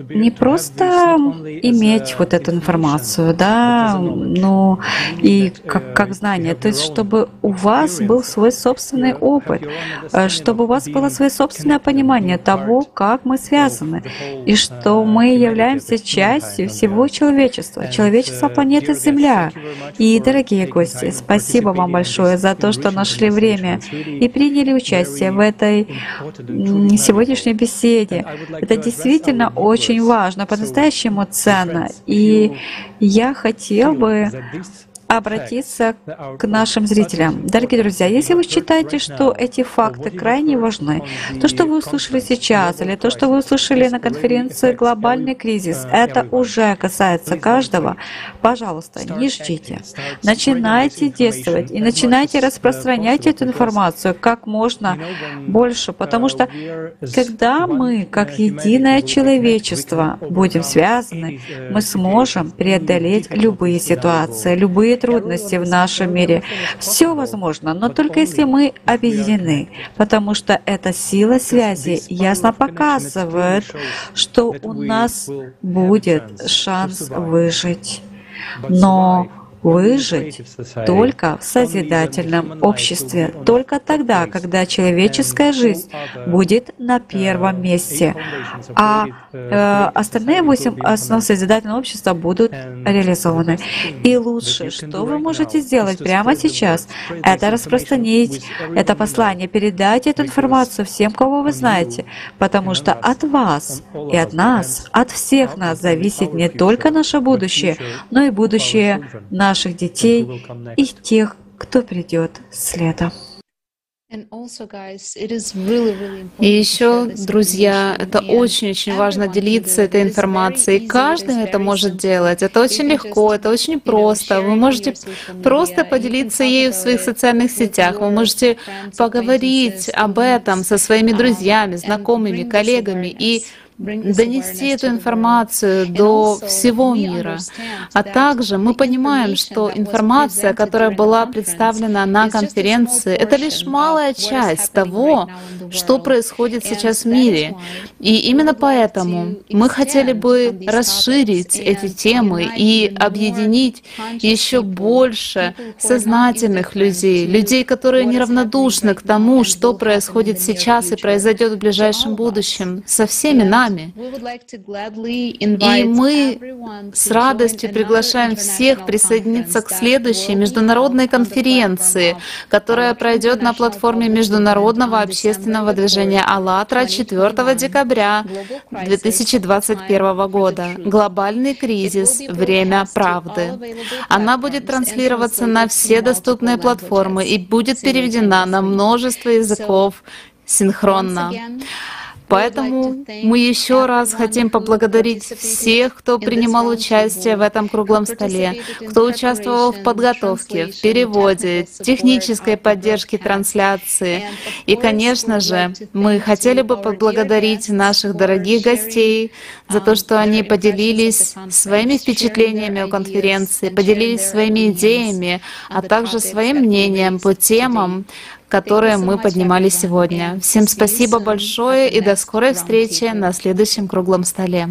не просто иметь вот эту информацию, да, ну и как, как знание, то есть чтобы у вас был свой собственный опыт, э, чтобы у вас было свое собственное понимание того, как мы связаны, и что мы являемся частью всего человечества, человечества планеты Земля. И, дорогие гости, спасибо вам большое за то, что нашли время и приняли участие в этой сегодняшней беседе. Это действительно очень важно, по-настоящему ценно. И я хотел бы обратиться к нашим зрителям. Дорогие друзья, если вы считаете, что эти факты крайне важны, то, что вы услышали сейчас, или то, что вы услышали на конференции «Глобальный кризис», это уже касается каждого, пожалуйста, не ждите. Начинайте действовать и начинайте распространять эту информацию как можно больше, потому что когда мы, как единое человечество, будем связаны, мы сможем преодолеть любые ситуации, любые трудности в нашем мире. Все возможно, но только если мы объединены, потому что эта сила связи ясно показывает, что у нас будет шанс выжить. Но выжить только в созидательном обществе, только тогда, когда человеческая жизнь будет на первом месте, а э, остальные восемь основ созидательного общества будут реализованы. И лучше, что вы можете сделать прямо сейчас, это распространить это послание, передать эту информацию всем, кого вы знаете, потому что от вас и от нас, от всех нас зависит не только наше будущее, но и будущее наших наших детей и тех, кто придет следом. И еще, друзья, это очень-очень важно делиться этой информацией. Каждый это может делать. Это очень легко, это очень просто. Вы можете просто поделиться ею в своих социальных сетях. Вы можете поговорить об этом со своими друзьями, знакомыми, коллегами и донести эту информацию до всего мира. А также мы понимаем, что информация, которая была представлена на конференции, это лишь малая часть того, что происходит сейчас в мире. И именно поэтому мы хотели бы расширить эти темы и объединить еще больше сознательных людей, людей, которые неравнодушны к тому, что происходит сейчас и произойдет в ближайшем будущем, со всеми нами. И мы с радостью приглашаем всех присоединиться к следующей международной конференции, которая пройдет на платформе Международного общественного движения «АЛЛАТРА» 4 декабря 2021 года. Глобальный кризис. Время правды. Она будет транслироваться на все доступные платформы и будет переведена на множество языков синхронно. Поэтому мы еще раз хотим поблагодарить всех, кто принимал участие в этом круглом столе, кто участвовал в подготовке, в переводе, технической поддержке трансляции. И, конечно же, мы хотели бы поблагодарить наших дорогих гостей за то, что они поделились своими впечатлениями о конференции, поделились своими идеями, а также своим мнением по темам, которые мы поднимали сегодня. Всем спасибо большое и до скорой встречи на следующем круглом столе.